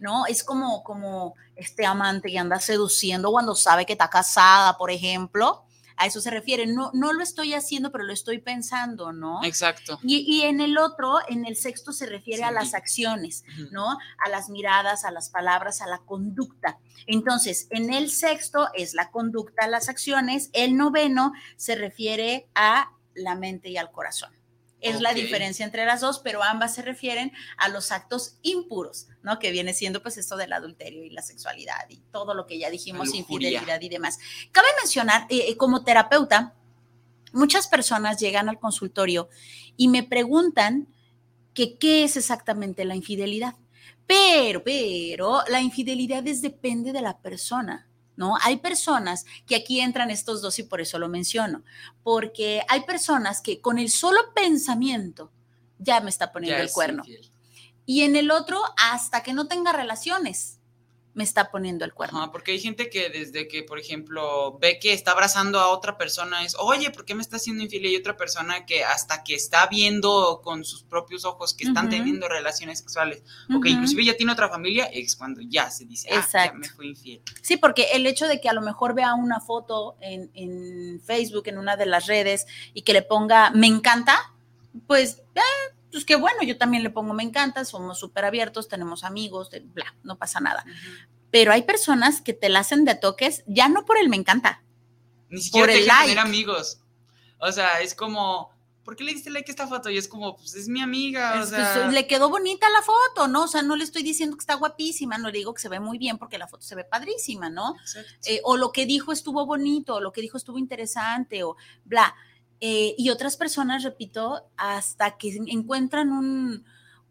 ¿No? Es como, como este amante que anda seduciendo cuando sabe que está casada, por ejemplo. A eso se refiere. No, no lo estoy haciendo, pero lo estoy pensando, ¿no? Exacto. Y, y en el otro, en el sexto, se refiere a las acciones. ¿no? A las miradas, a las palabras, a la conducta. Entonces, en el sexto es la conducta, las acciones. El noveno se refiere a la mente y al corazón. Es la diferencia entre las dos, pero ambas se refieren a los actos impuros, ¿no? Que viene siendo pues esto del adulterio y la sexualidad y todo lo que ya dijimos, infidelidad y demás. Cabe mencionar, eh, eh, como terapeuta, muchas personas llegan al consultorio y me preguntan que qué es exactamente la infidelidad. Pero, pero, la infidelidad es depende de la persona, ¿no? Hay personas que aquí entran estos dos y por eso lo menciono, porque hay personas que con el solo pensamiento ya me está poniendo Ya el cuerno. infiel. Y en el otro, hasta que no tenga relaciones, me está poniendo el cuerno. Ajá, porque hay gente que desde que, por ejemplo, ve que está abrazando a otra persona es, oye, ¿por qué me está haciendo infiel? Y hay otra persona que hasta que está viendo con sus propios ojos que están teniendo relaciones sexuales, o que inclusive ya tiene otra familia, es cuando ya se dice, ah, ya Exacto. me fue infiel. Sí, porque el hecho de que a lo mejor vea una foto en, en Facebook, en una de las redes, y que le ponga me encanta, pues, eh, pues qué bueno, yo también le pongo me encanta, somos súper abiertos, tenemos amigos, de- bla, no pasa nada. Pero hay personas que te la hacen de toques, ya no por el me encanta. Ni siquiera Por te el tener amigos. O sea, es como, ¿por qué le diste like a esta foto? Y es como, pues es mi amiga, o Es- sea. pues, le quedó bonita la foto, ¿no? O sea, no le estoy diciendo que está guapísima, no le digo que se ve muy bien porque la foto se ve padrísima, ¿no? Eh, o lo que dijo estuvo bonito, o lo que dijo estuvo interesante, o bla. Eh, y otras personas, repito, hasta que encuentran un,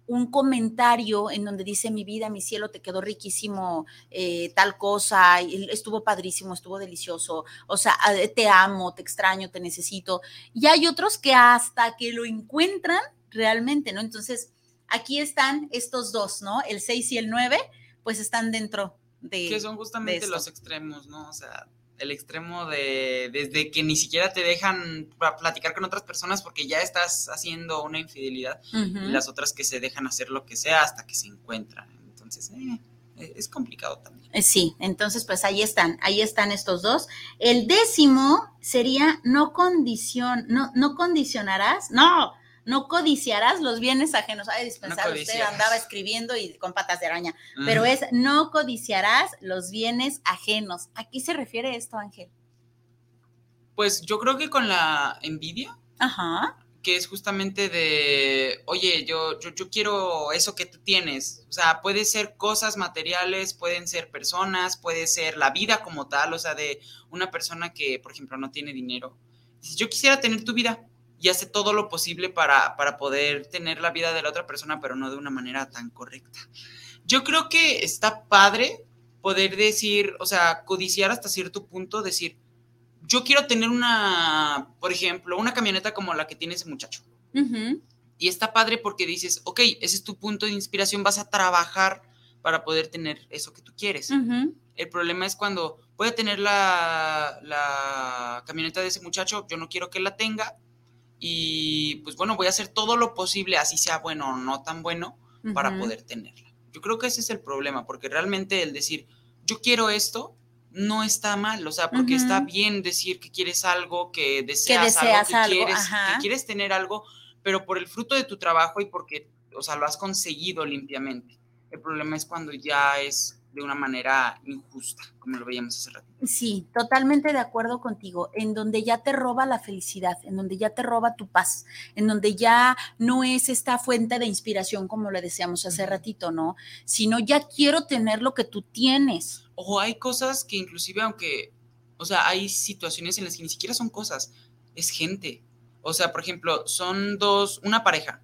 un comentario en donde dice mi vida, mi cielo, te quedó riquísimo eh, tal cosa, estuvo padrísimo, estuvo delicioso, o sea, te amo, te extraño, te necesito. Y hay otros que hasta que lo encuentran realmente, ¿no? Entonces, aquí están estos dos, ¿no? El 6 y el 9, pues están dentro de... que son justamente los extremos, ¿no? O sea, el extremo de desde que ni siquiera te dejan platicar con otras personas porque ya estás haciendo una infidelidad y las otras que se dejan hacer lo que sea hasta que se encuentran. Entonces, eh, es es complicado también. Eh, Sí, entonces pues ahí están, ahí están estos dos. El décimo sería no condicion, no, no condicionarás, no, no codiciarás los bienes ajenos. Ay, dispensar, usted andaba escribiendo y con patas de araña, pero es no codiciarás los bienes ajenos. ¿A qué se refiere esto, Ángel? Pues yo creo que con la envidia, Ajá. que es justamente de, oye, yo, yo, yo quiero eso que tú tienes. O sea, puede ser cosas materiales, pueden ser personas, puede ser la vida como tal, o sea, de una persona que, por ejemplo, no tiene dinero. Dice, yo quisiera tener tu vida y hace todo lo posible para, para poder tener la vida de la otra persona, pero no de una manera tan correcta. Yo creo que está padre poder decir, o sea, codiciar hasta cierto punto, decir, yo quiero tener una, por ejemplo, una camioneta como la que tiene ese muchacho. Y está padre porque dices, ok, ese es tu punto de inspiración, vas a trabajar para poder tener eso que tú quieres. El problema es cuando voy a tener la, la camioneta de ese muchacho, yo no quiero que la tenga. Y pues bueno, voy a hacer todo lo posible, así sea bueno o no tan bueno, para poder tenerla. Yo creo que ese es el problema, porque realmente el decir, yo quiero esto, no está mal, o sea, porque está bien decir que quieres algo, que deseas, deseas algo, algo, que quieres, ajá. que quieres tener algo, pero por el fruto de tu trabajo y porque, o sea, lo has conseguido limpiamente. El problema es cuando ya es de una manera injusta, como lo veíamos hace rato. Sí, totalmente de acuerdo contigo, en donde ya te roba la felicidad, en donde ya te roba tu paz, en donde ya no es esta fuente de inspiración como le decíamos hace ratito, ¿no? Sino ya quiero tener lo que tú tienes. O hay cosas que inclusive aunque, O sea, hay situaciones en las que ni siquiera son cosas, es gente. O sea, por ejemplo, son dos, una pareja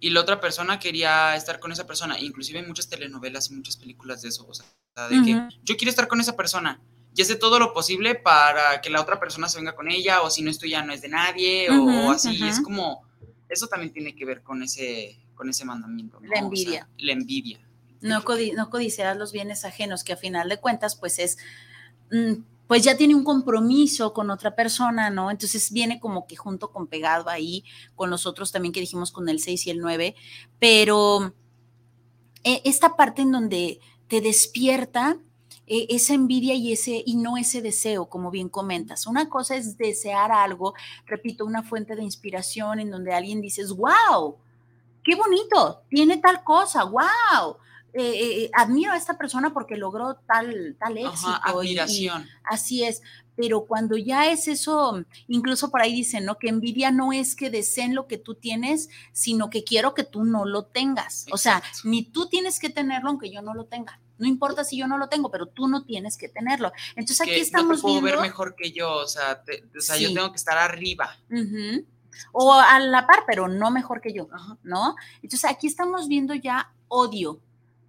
y la otra persona quería estar con esa persona. Inclusive hay muchas telenovelas y muchas películas de eso. O sea, de que yo quiero estar con esa persona y hace todo lo posible para que la otra persona se venga con ella o si no esto ya no es de nadie o, así. Es como, eso también tiene que ver con ese, con ese mandamiento. La envidia. la envidia. No, no codiciar los bienes ajenos, que a final de cuentas, pues es... Mm, pues ya tiene un compromiso con otra persona, ¿no? Entonces viene como que junto con pegado ahí, con los otros también que dijimos con el 6 y el 9, pero eh, esta parte en donde te despierta eh, esa envidia y ese y no ese deseo, como bien comentas. Una cosa es desear algo, repito, una fuente de inspiración en donde alguien dices, wow, qué bonito, tiene tal cosa, wow. Eh, eh, admiro a esta persona porque logró tal, tal éxito. admiración. así es, pero cuando ya es eso, incluso por ahí dicen, ¿no? Que envidia no es que deseen lo que tú tienes, sino que quiero que tú no lo tengas. O sea, ni tú tienes que tenerlo aunque yo no lo tenga. No importa si yo no lo tengo, pero tú no tienes que tenerlo. Entonces aquí estamos no puedo ver mejor que yo, o sea, yo tengo que estar arriba. O a la par, pero no mejor que yo, ¿no? Entonces aquí estamos viendo ya odio,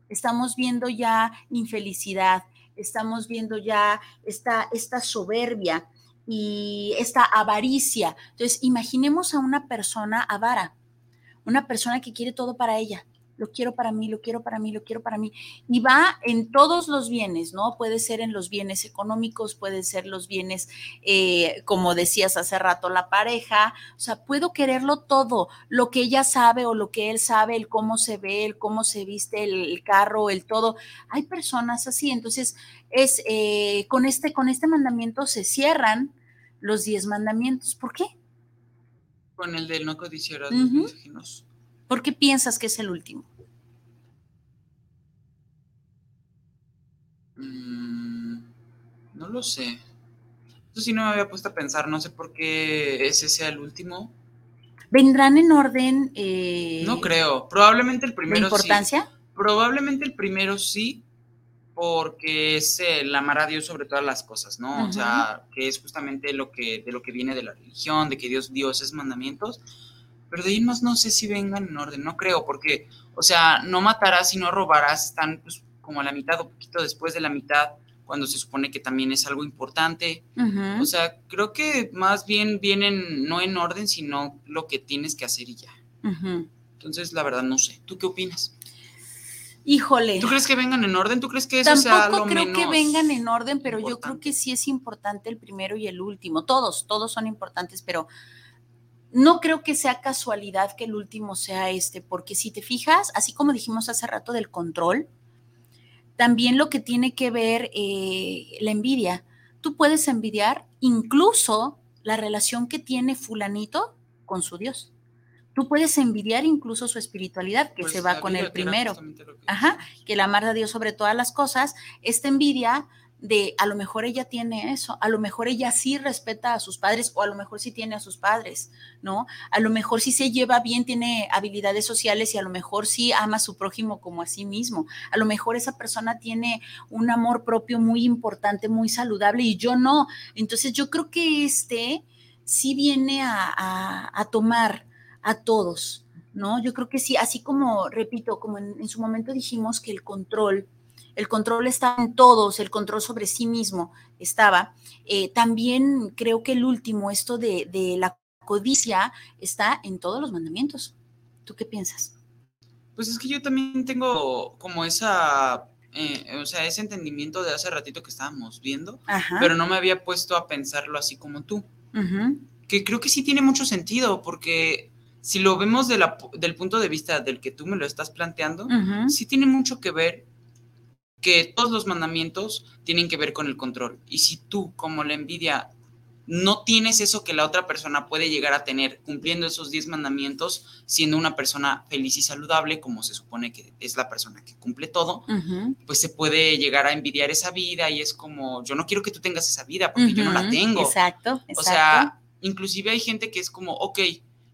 estamos viendo ya infelicidad, estamos viendo ya esta, esta soberbia y esta avaricia. Entonces, imaginemos a una persona avara, una persona que quiere todo para ella, lo quiero para mí, lo quiero para mí, lo quiero para mí. Y va en todos los bienes, ¿no? Puede ser en los bienes económicos, puede ser los bienes, eh, como decías hace rato, la pareja. O sea, puedo quererlo todo, lo que ella sabe o lo que él sabe, el cómo se ve, el cómo se viste, el, carro, el todo. Hay personas así, entonces es eh, con este con este mandamiento se cierran los diez mandamientos. ¿Por qué? Con el del no codiciar a los ¿Por qué piensas que es el último? Mm, no lo sé. Eso sí no me había puesto a pensar, no sé por qué ese sea el último. ¿Vendrán en orden? Eh, no creo, probablemente el primero. ¿De importancia? Probablemente el primero sí, porque es el amar a Dios sobre todas las cosas, ¿no? O sea, que es justamente lo que, de lo que viene de la religión, de que Dios dio esos mandamientos pero de ahí más no sé si vengan en orden, no creo, porque, o sea, no matarás y no robarás, están pues como a la mitad o poquito después de la mitad, cuando se supone que también es algo importante. O sea, creo que más bien vienen no en orden, sino lo que tienes que hacer y ya. Entonces, la verdad, no sé. ¿Tú qué opinas? Híjole. ¿Tú crees que vengan en orden? ¿Tú crees que eso sea lo creo que vengan en orden, pero yo creo que sí es importante el primero y el último. Todos, todos son importantes, pero no creo que sea casualidad que el último sea este, porque si te fijas, así como dijimos hace rato del control, también lo que tiene que ver eh, la envidia. Tú puedes envidiar incluso la relación que tiene fulanito con su Dios. Tú puedes envidiar incluso su espiritualidad, que pues se va con el primero. Ajá, que la amar a Dios sobre todas las cosas. Esta envidia de a lo mejor ella tiene eso, a lo mejor ella sí respeta a sus padres o a lo mejor sí tiene a sus padres, ¿no? A lo mejor sí se lleva bien, tiene habilidades sociales y a lo mejor sí ama a su prójimo como a sí mismo. A lo mejor esa persona tiene un amor propio muy importante, muy saludable y yo no. Entonces yo creo que este sí viene a, tomar a todos, ¿no? Yo creo que sí, así como, repito, como en su momento dijimos que el control el control está en todos, el control sobre sí mismo estaba. Eh, también creo que el último, esto de, la codicia, está en todos los mandamientos. ¿Tú qué piensas? Pues es que yo también tengo como esa, eh, o sea, ese entendimiento de hace ratito que estábamos viendo, pero no me había puesto a pensarlo así como tú. Que creo que sí tiene mucho sentido, porque si lo vemos del punto de vista del que tú me lo estás planteando, sí tiene mucho que ver que todos los mandamientos tienen que ver con el control. Y si tú, como la envidia, no tienes eso que la otra persona puede llegar a tener cumpliendo esos 10 mandamientos, siendo una persona feliz y saludable, como se supone que es la persona que cumple todo, pues se puede llegar a envidiar esa vida y es como, yo no quiero que tú tengas esa vida porque yo no la tengo. Exacto, exacto. O sea, inclusive hay gente que es como, ok,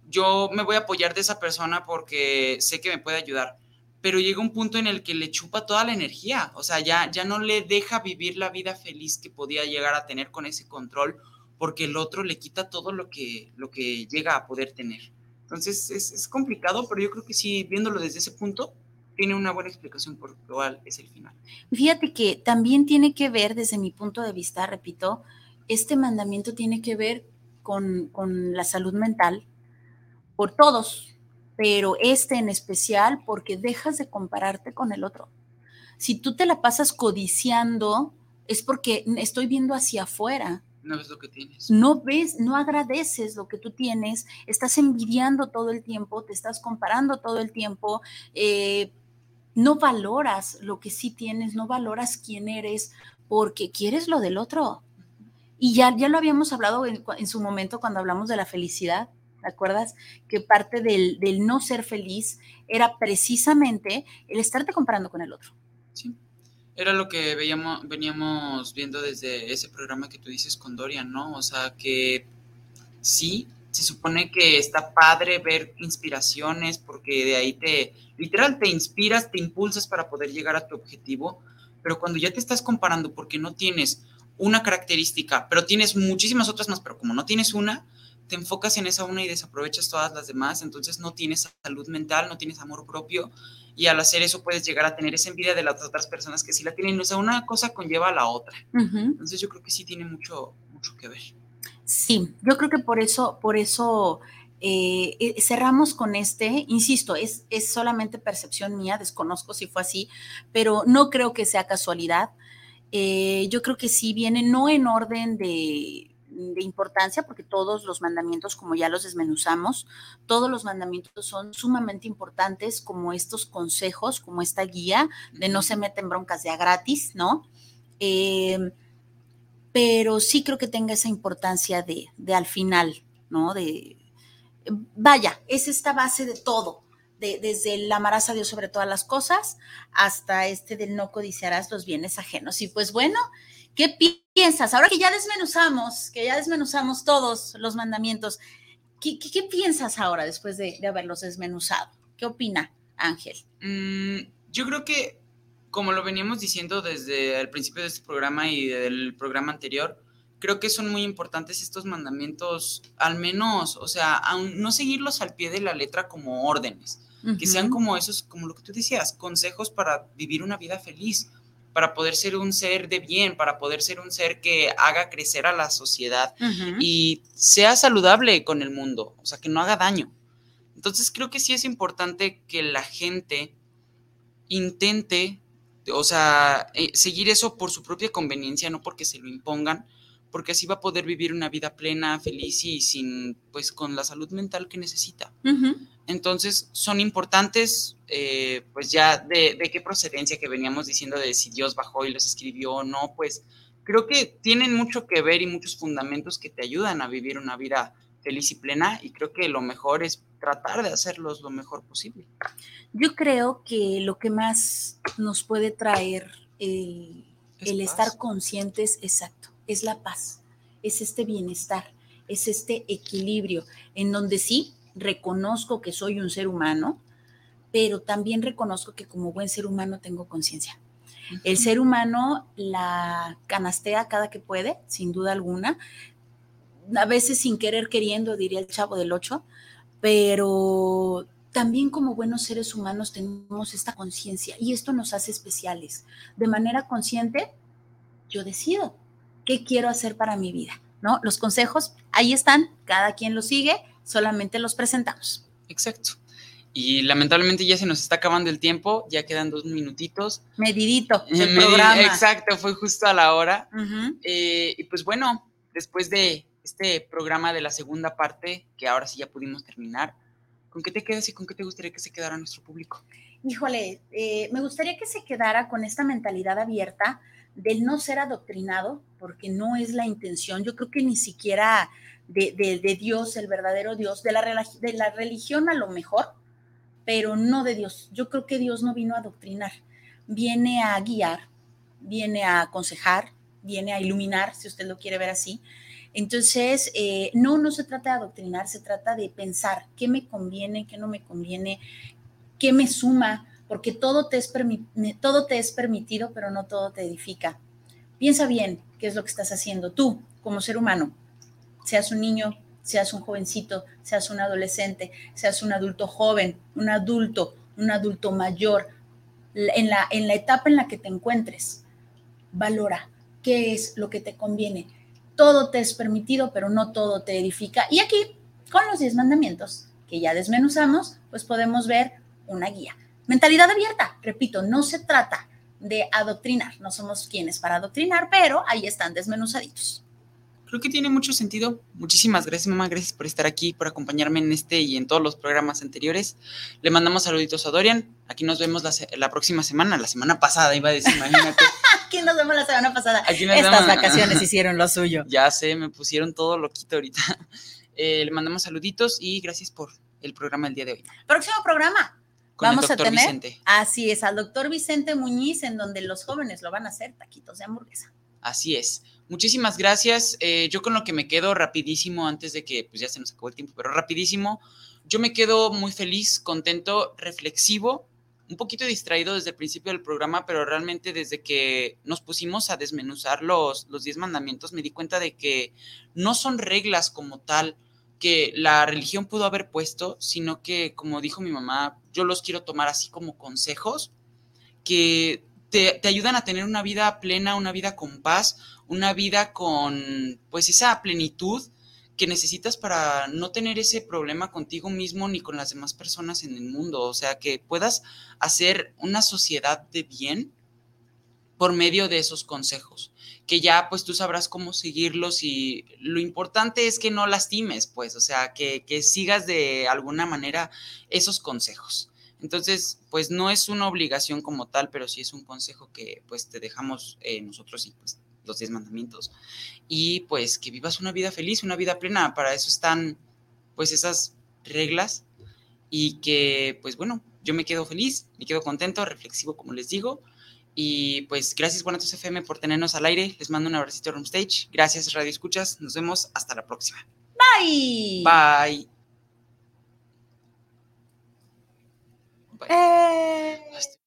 yo me voy a apoyar de esa persona porque sé que me puede ayudar pero llega un punto en el que le chupa toda la energía, o sea, ya, ya no le deja vivir la vida feliz que podía llegar a tener con ese control, porque el otro le quita todo lo que, lo que llega a poder tener. Entonces es, es complicado, pero yo creo que sí, viéndolo desde ese punto, tiene una buena explicación por lo cual es el final. Fíjate que también tiene que ver, desde mi punto de vista, repito, este mandamiento tiene que ver con, con la salud mental por todos, pero este en especial porque dejas de compararte con el otro. Si tú te la pasas codiciando, es porque estoy viendo hacia afuera. No ves lo que tienes. No ves, no agradeces lo que tú tienes, estás envidiando todo el tiempo, te estás comparando todo el tiempo, eh, no valoras lo que sí tienes, no valoras quién eres, porque quieres lo del otro. Y ya, ya lo habíamos hablado en, en su momento cuando hablamos de la felicidad ¿te acuerdas? Que parte del, del, no ser feliz era precisamente el estarte comparando con el otro. Sí, era lo que veíamos, veníamos viendo desde ese programa que tú dices con Dorian, ¿no? O sea, que sí, se supone que está padre ver inspiraciones porque de ahí te, literal, te inspiras, te impulsas para poder llegar a tu objetivo, pero cuando ya te estás comparando porque no tienes una característica, pero tienes muchísimas otras más, pero como no tienes una, te enfocas en esa una y desaprovechas todas las demás, entonces no tienes salud mental, no tienes amor propio y al hacer eso puedes llegar a tener esa envidia de las otras personas que sí la tienen, o sea, una cosa conlleva a la otra. Uh -huh. Entonces yo creo que sí tiene mucho, mucho que ver. Sí, yo creo que por eso, por eso eh, cerramos con este, insisto, es, es solamente percepción mía, desconozco si fue así, pero no creo que sea casualidad. Eh, yo creo que sí viene no en orden de de importancia, porque todos los mandamientos, como ya los desmenuzamos, todos los mandamientos son sumamente importantes, como estos consejos, como esta guía de no se meten broncas ya gratis, ¿no? Eh, pero sí creo que tenga esa importancia de, de al final, ¿no? De, vaya, es esta base de todo, de, desde el amarás a Dios sobre todas las cosas hasta este del no codiciarás los bienes ajenos. Y pues bueno, ¿qué piensas? Ahora que ya desmenuzamos, que ya desmenuzamos todos los mandamientos, ¿qué, qué, qué piensas ahora después de, de, haberlos desmenuzado? ¿Qué opina Ángel? Mm, yo creo que, como lo veníamos diciendo desde el principio de este programa y del programa anterior, creo que son muy importantes estos mandamientos, al menos, o sea, aun no seguirlos al pie de la letra como órdenes, uh -huh. que sean como esos, como lo que tú decías, consejos para vivir una vida feliz, para poder ser un ser de bien, para poder ser un ser que haga crecer a la sociedad uh -huh. y sea saludable con el mundo, o sea, que no haga daño. Entonces creo que sí es importante que la gente intente, o sea, eh, seguir eso por su propia conveniencia, no porque se lo impongan, porque así va a poder vivir una vida plena, feliz y sin, pues, con la salud mental que necesita. Uh -huh. Entonces, son importantes, eh, pues ya de, de, qué procedencia que veníamos diciendo de si Dios bajó y los escribió o no, pues creo que tienen mucho que ver y muchos fundamentos que te ayudan a vivir una vida feliz y plena y creo que lo mejor es tratar de hacerlos lo mejor posible. Yo creo que lo que más nos puede traer el paz. estar conscientes, exacto, es la paz, es este bienestar, es este equilibrio en donde sí reconozco que soy un ser humano, pero también reconozco que como buen ser humano tengo conciencia. El ser humano la canastea cada que puede, sin duda alguna, a veces sin querer queriendo, diría el chavo del 8, pero también como buenos seres humanos tenemos esta conciencia y esto nos hace especiales. De manera consciente, yo decido qué quiero hacer para mi vida, ¿no? Los consejos ahí están, cada quien los sigue, solamente los presentamos. Exacto. Y lamentablemente ya se nos está acabando el tiempo, ya quedan dos minutitos. Medidito. El programa. Exacto, fue justo a la hora. Uh -huh. eh, y pues bueno, después de este programa de la segunda parte, que ahora sí ya pudimos terminar, ¿con qué te quedas y con qué te gustaría que se quedara nuestro público? Híjole, eh, me gustaría que se quedara con esta mentalidad abierta del no ser adoctrinado, porque no es la intención. Yo creo que ni siquiera de, de, Dios, el verdadero Dios, de la, de la religión a lo mejor, pero no de Dios. Yo creo que Dios no vino a adoctrinar, viene a guiar, viene a aconsejar, viene a iluminar, si usted lo quiere ver así. Entonces, eh, no, no se trata de adoctrinar, se trata de pensar qué me conviene, qué no me conviene, qué me suma, porque todo te, es todo te es permitido, pero no todo te edifica. Piensa bien qué es lo que estás haciendo tú como ser humano, seas un niño, seas un jovencito, seas un adolescente, seas un adulto joven, un adulto, un adulto mayor, en la, en la etapa en la que te encuentres, valora qué es lo que te conviene. Todo te es permitido, pero no todo te edifica. Y aquí, con los diez mandamientos que ya desmenuzamos, pues podemos ver una guía. Mentalidad abierta, repito, no se trata de adoctrinar, no somos quienes para adoctrinar, pero ahí están desmenuzaditos. Creo que tiene mucho sentido. Muchísimas gracias, mamá. Gracias por estar aquí, por acompañarme en este y en todos los programas anteriores. Le mandamos saluditos a Dorian. Aquí nos vemos la, próxima semana, la semana pasada, iba a decir, imagínate. Aquí nos vemos la semana pasada. Estas vacaciones hicieron lo suyo. Ya sé, me pusieron todo loquito ahorita. Eh, le mandamos saluditos y gracias por el programa del día de hoy. Próximo programa. Vamos a tener, Vicente. así es, al doctor Vicente Muñiz, en donde los jóvenes lo van a hacer taquitos de hamburguesa. Así es. Muchísimas gracias. Eh, yo con lo que me quedo rapidísimo, antes de que pues ya se nos acabó el tiempo, pero rapidísimo, yo me quedo muy feliz, contento, reflexivo, un poquito distraído desde el principio del programa, pero realmente desde que nos pusimos a desmenuzar los, los diez mandamientos, me di cuenta de que no son reglas como tal que la religión pudo haber puesto, sino que, como dijo mi mamá, yo los quiero tomar así como consejos que te, ayudan a tener una vida plena, una vida con paz, una vida con pues esa plenitud que necesitas para no tener ese problema contigo mismo ni con las demás personas en el mundo. O sea, que puedas hacer una sociedad de bien por medio de esos consejos, que ya pues tú sabrás cómo seguirlos y lo importante es que no lastimes, pues, o sea, que, que sigas de alguna manera esos consejos. Entonces, pues no es una obligación como tal, pero sí es un consejo que pues te dejamos eh, nosotros y pues los diez mandamientos. Y pues que vivas una vida feliz, una vida plena. Para eso están pues esas reglas y que pues bueno, yo me quedo feliz, me quedo contento, reflexivo como les digo. Y pues gracias Guanatos FM por tenernos al aire. Les mando un abracito a Stage. Gracias Radio Escuchas. Nos vemos hasta la próxima. Bye. Bye. Bem, é...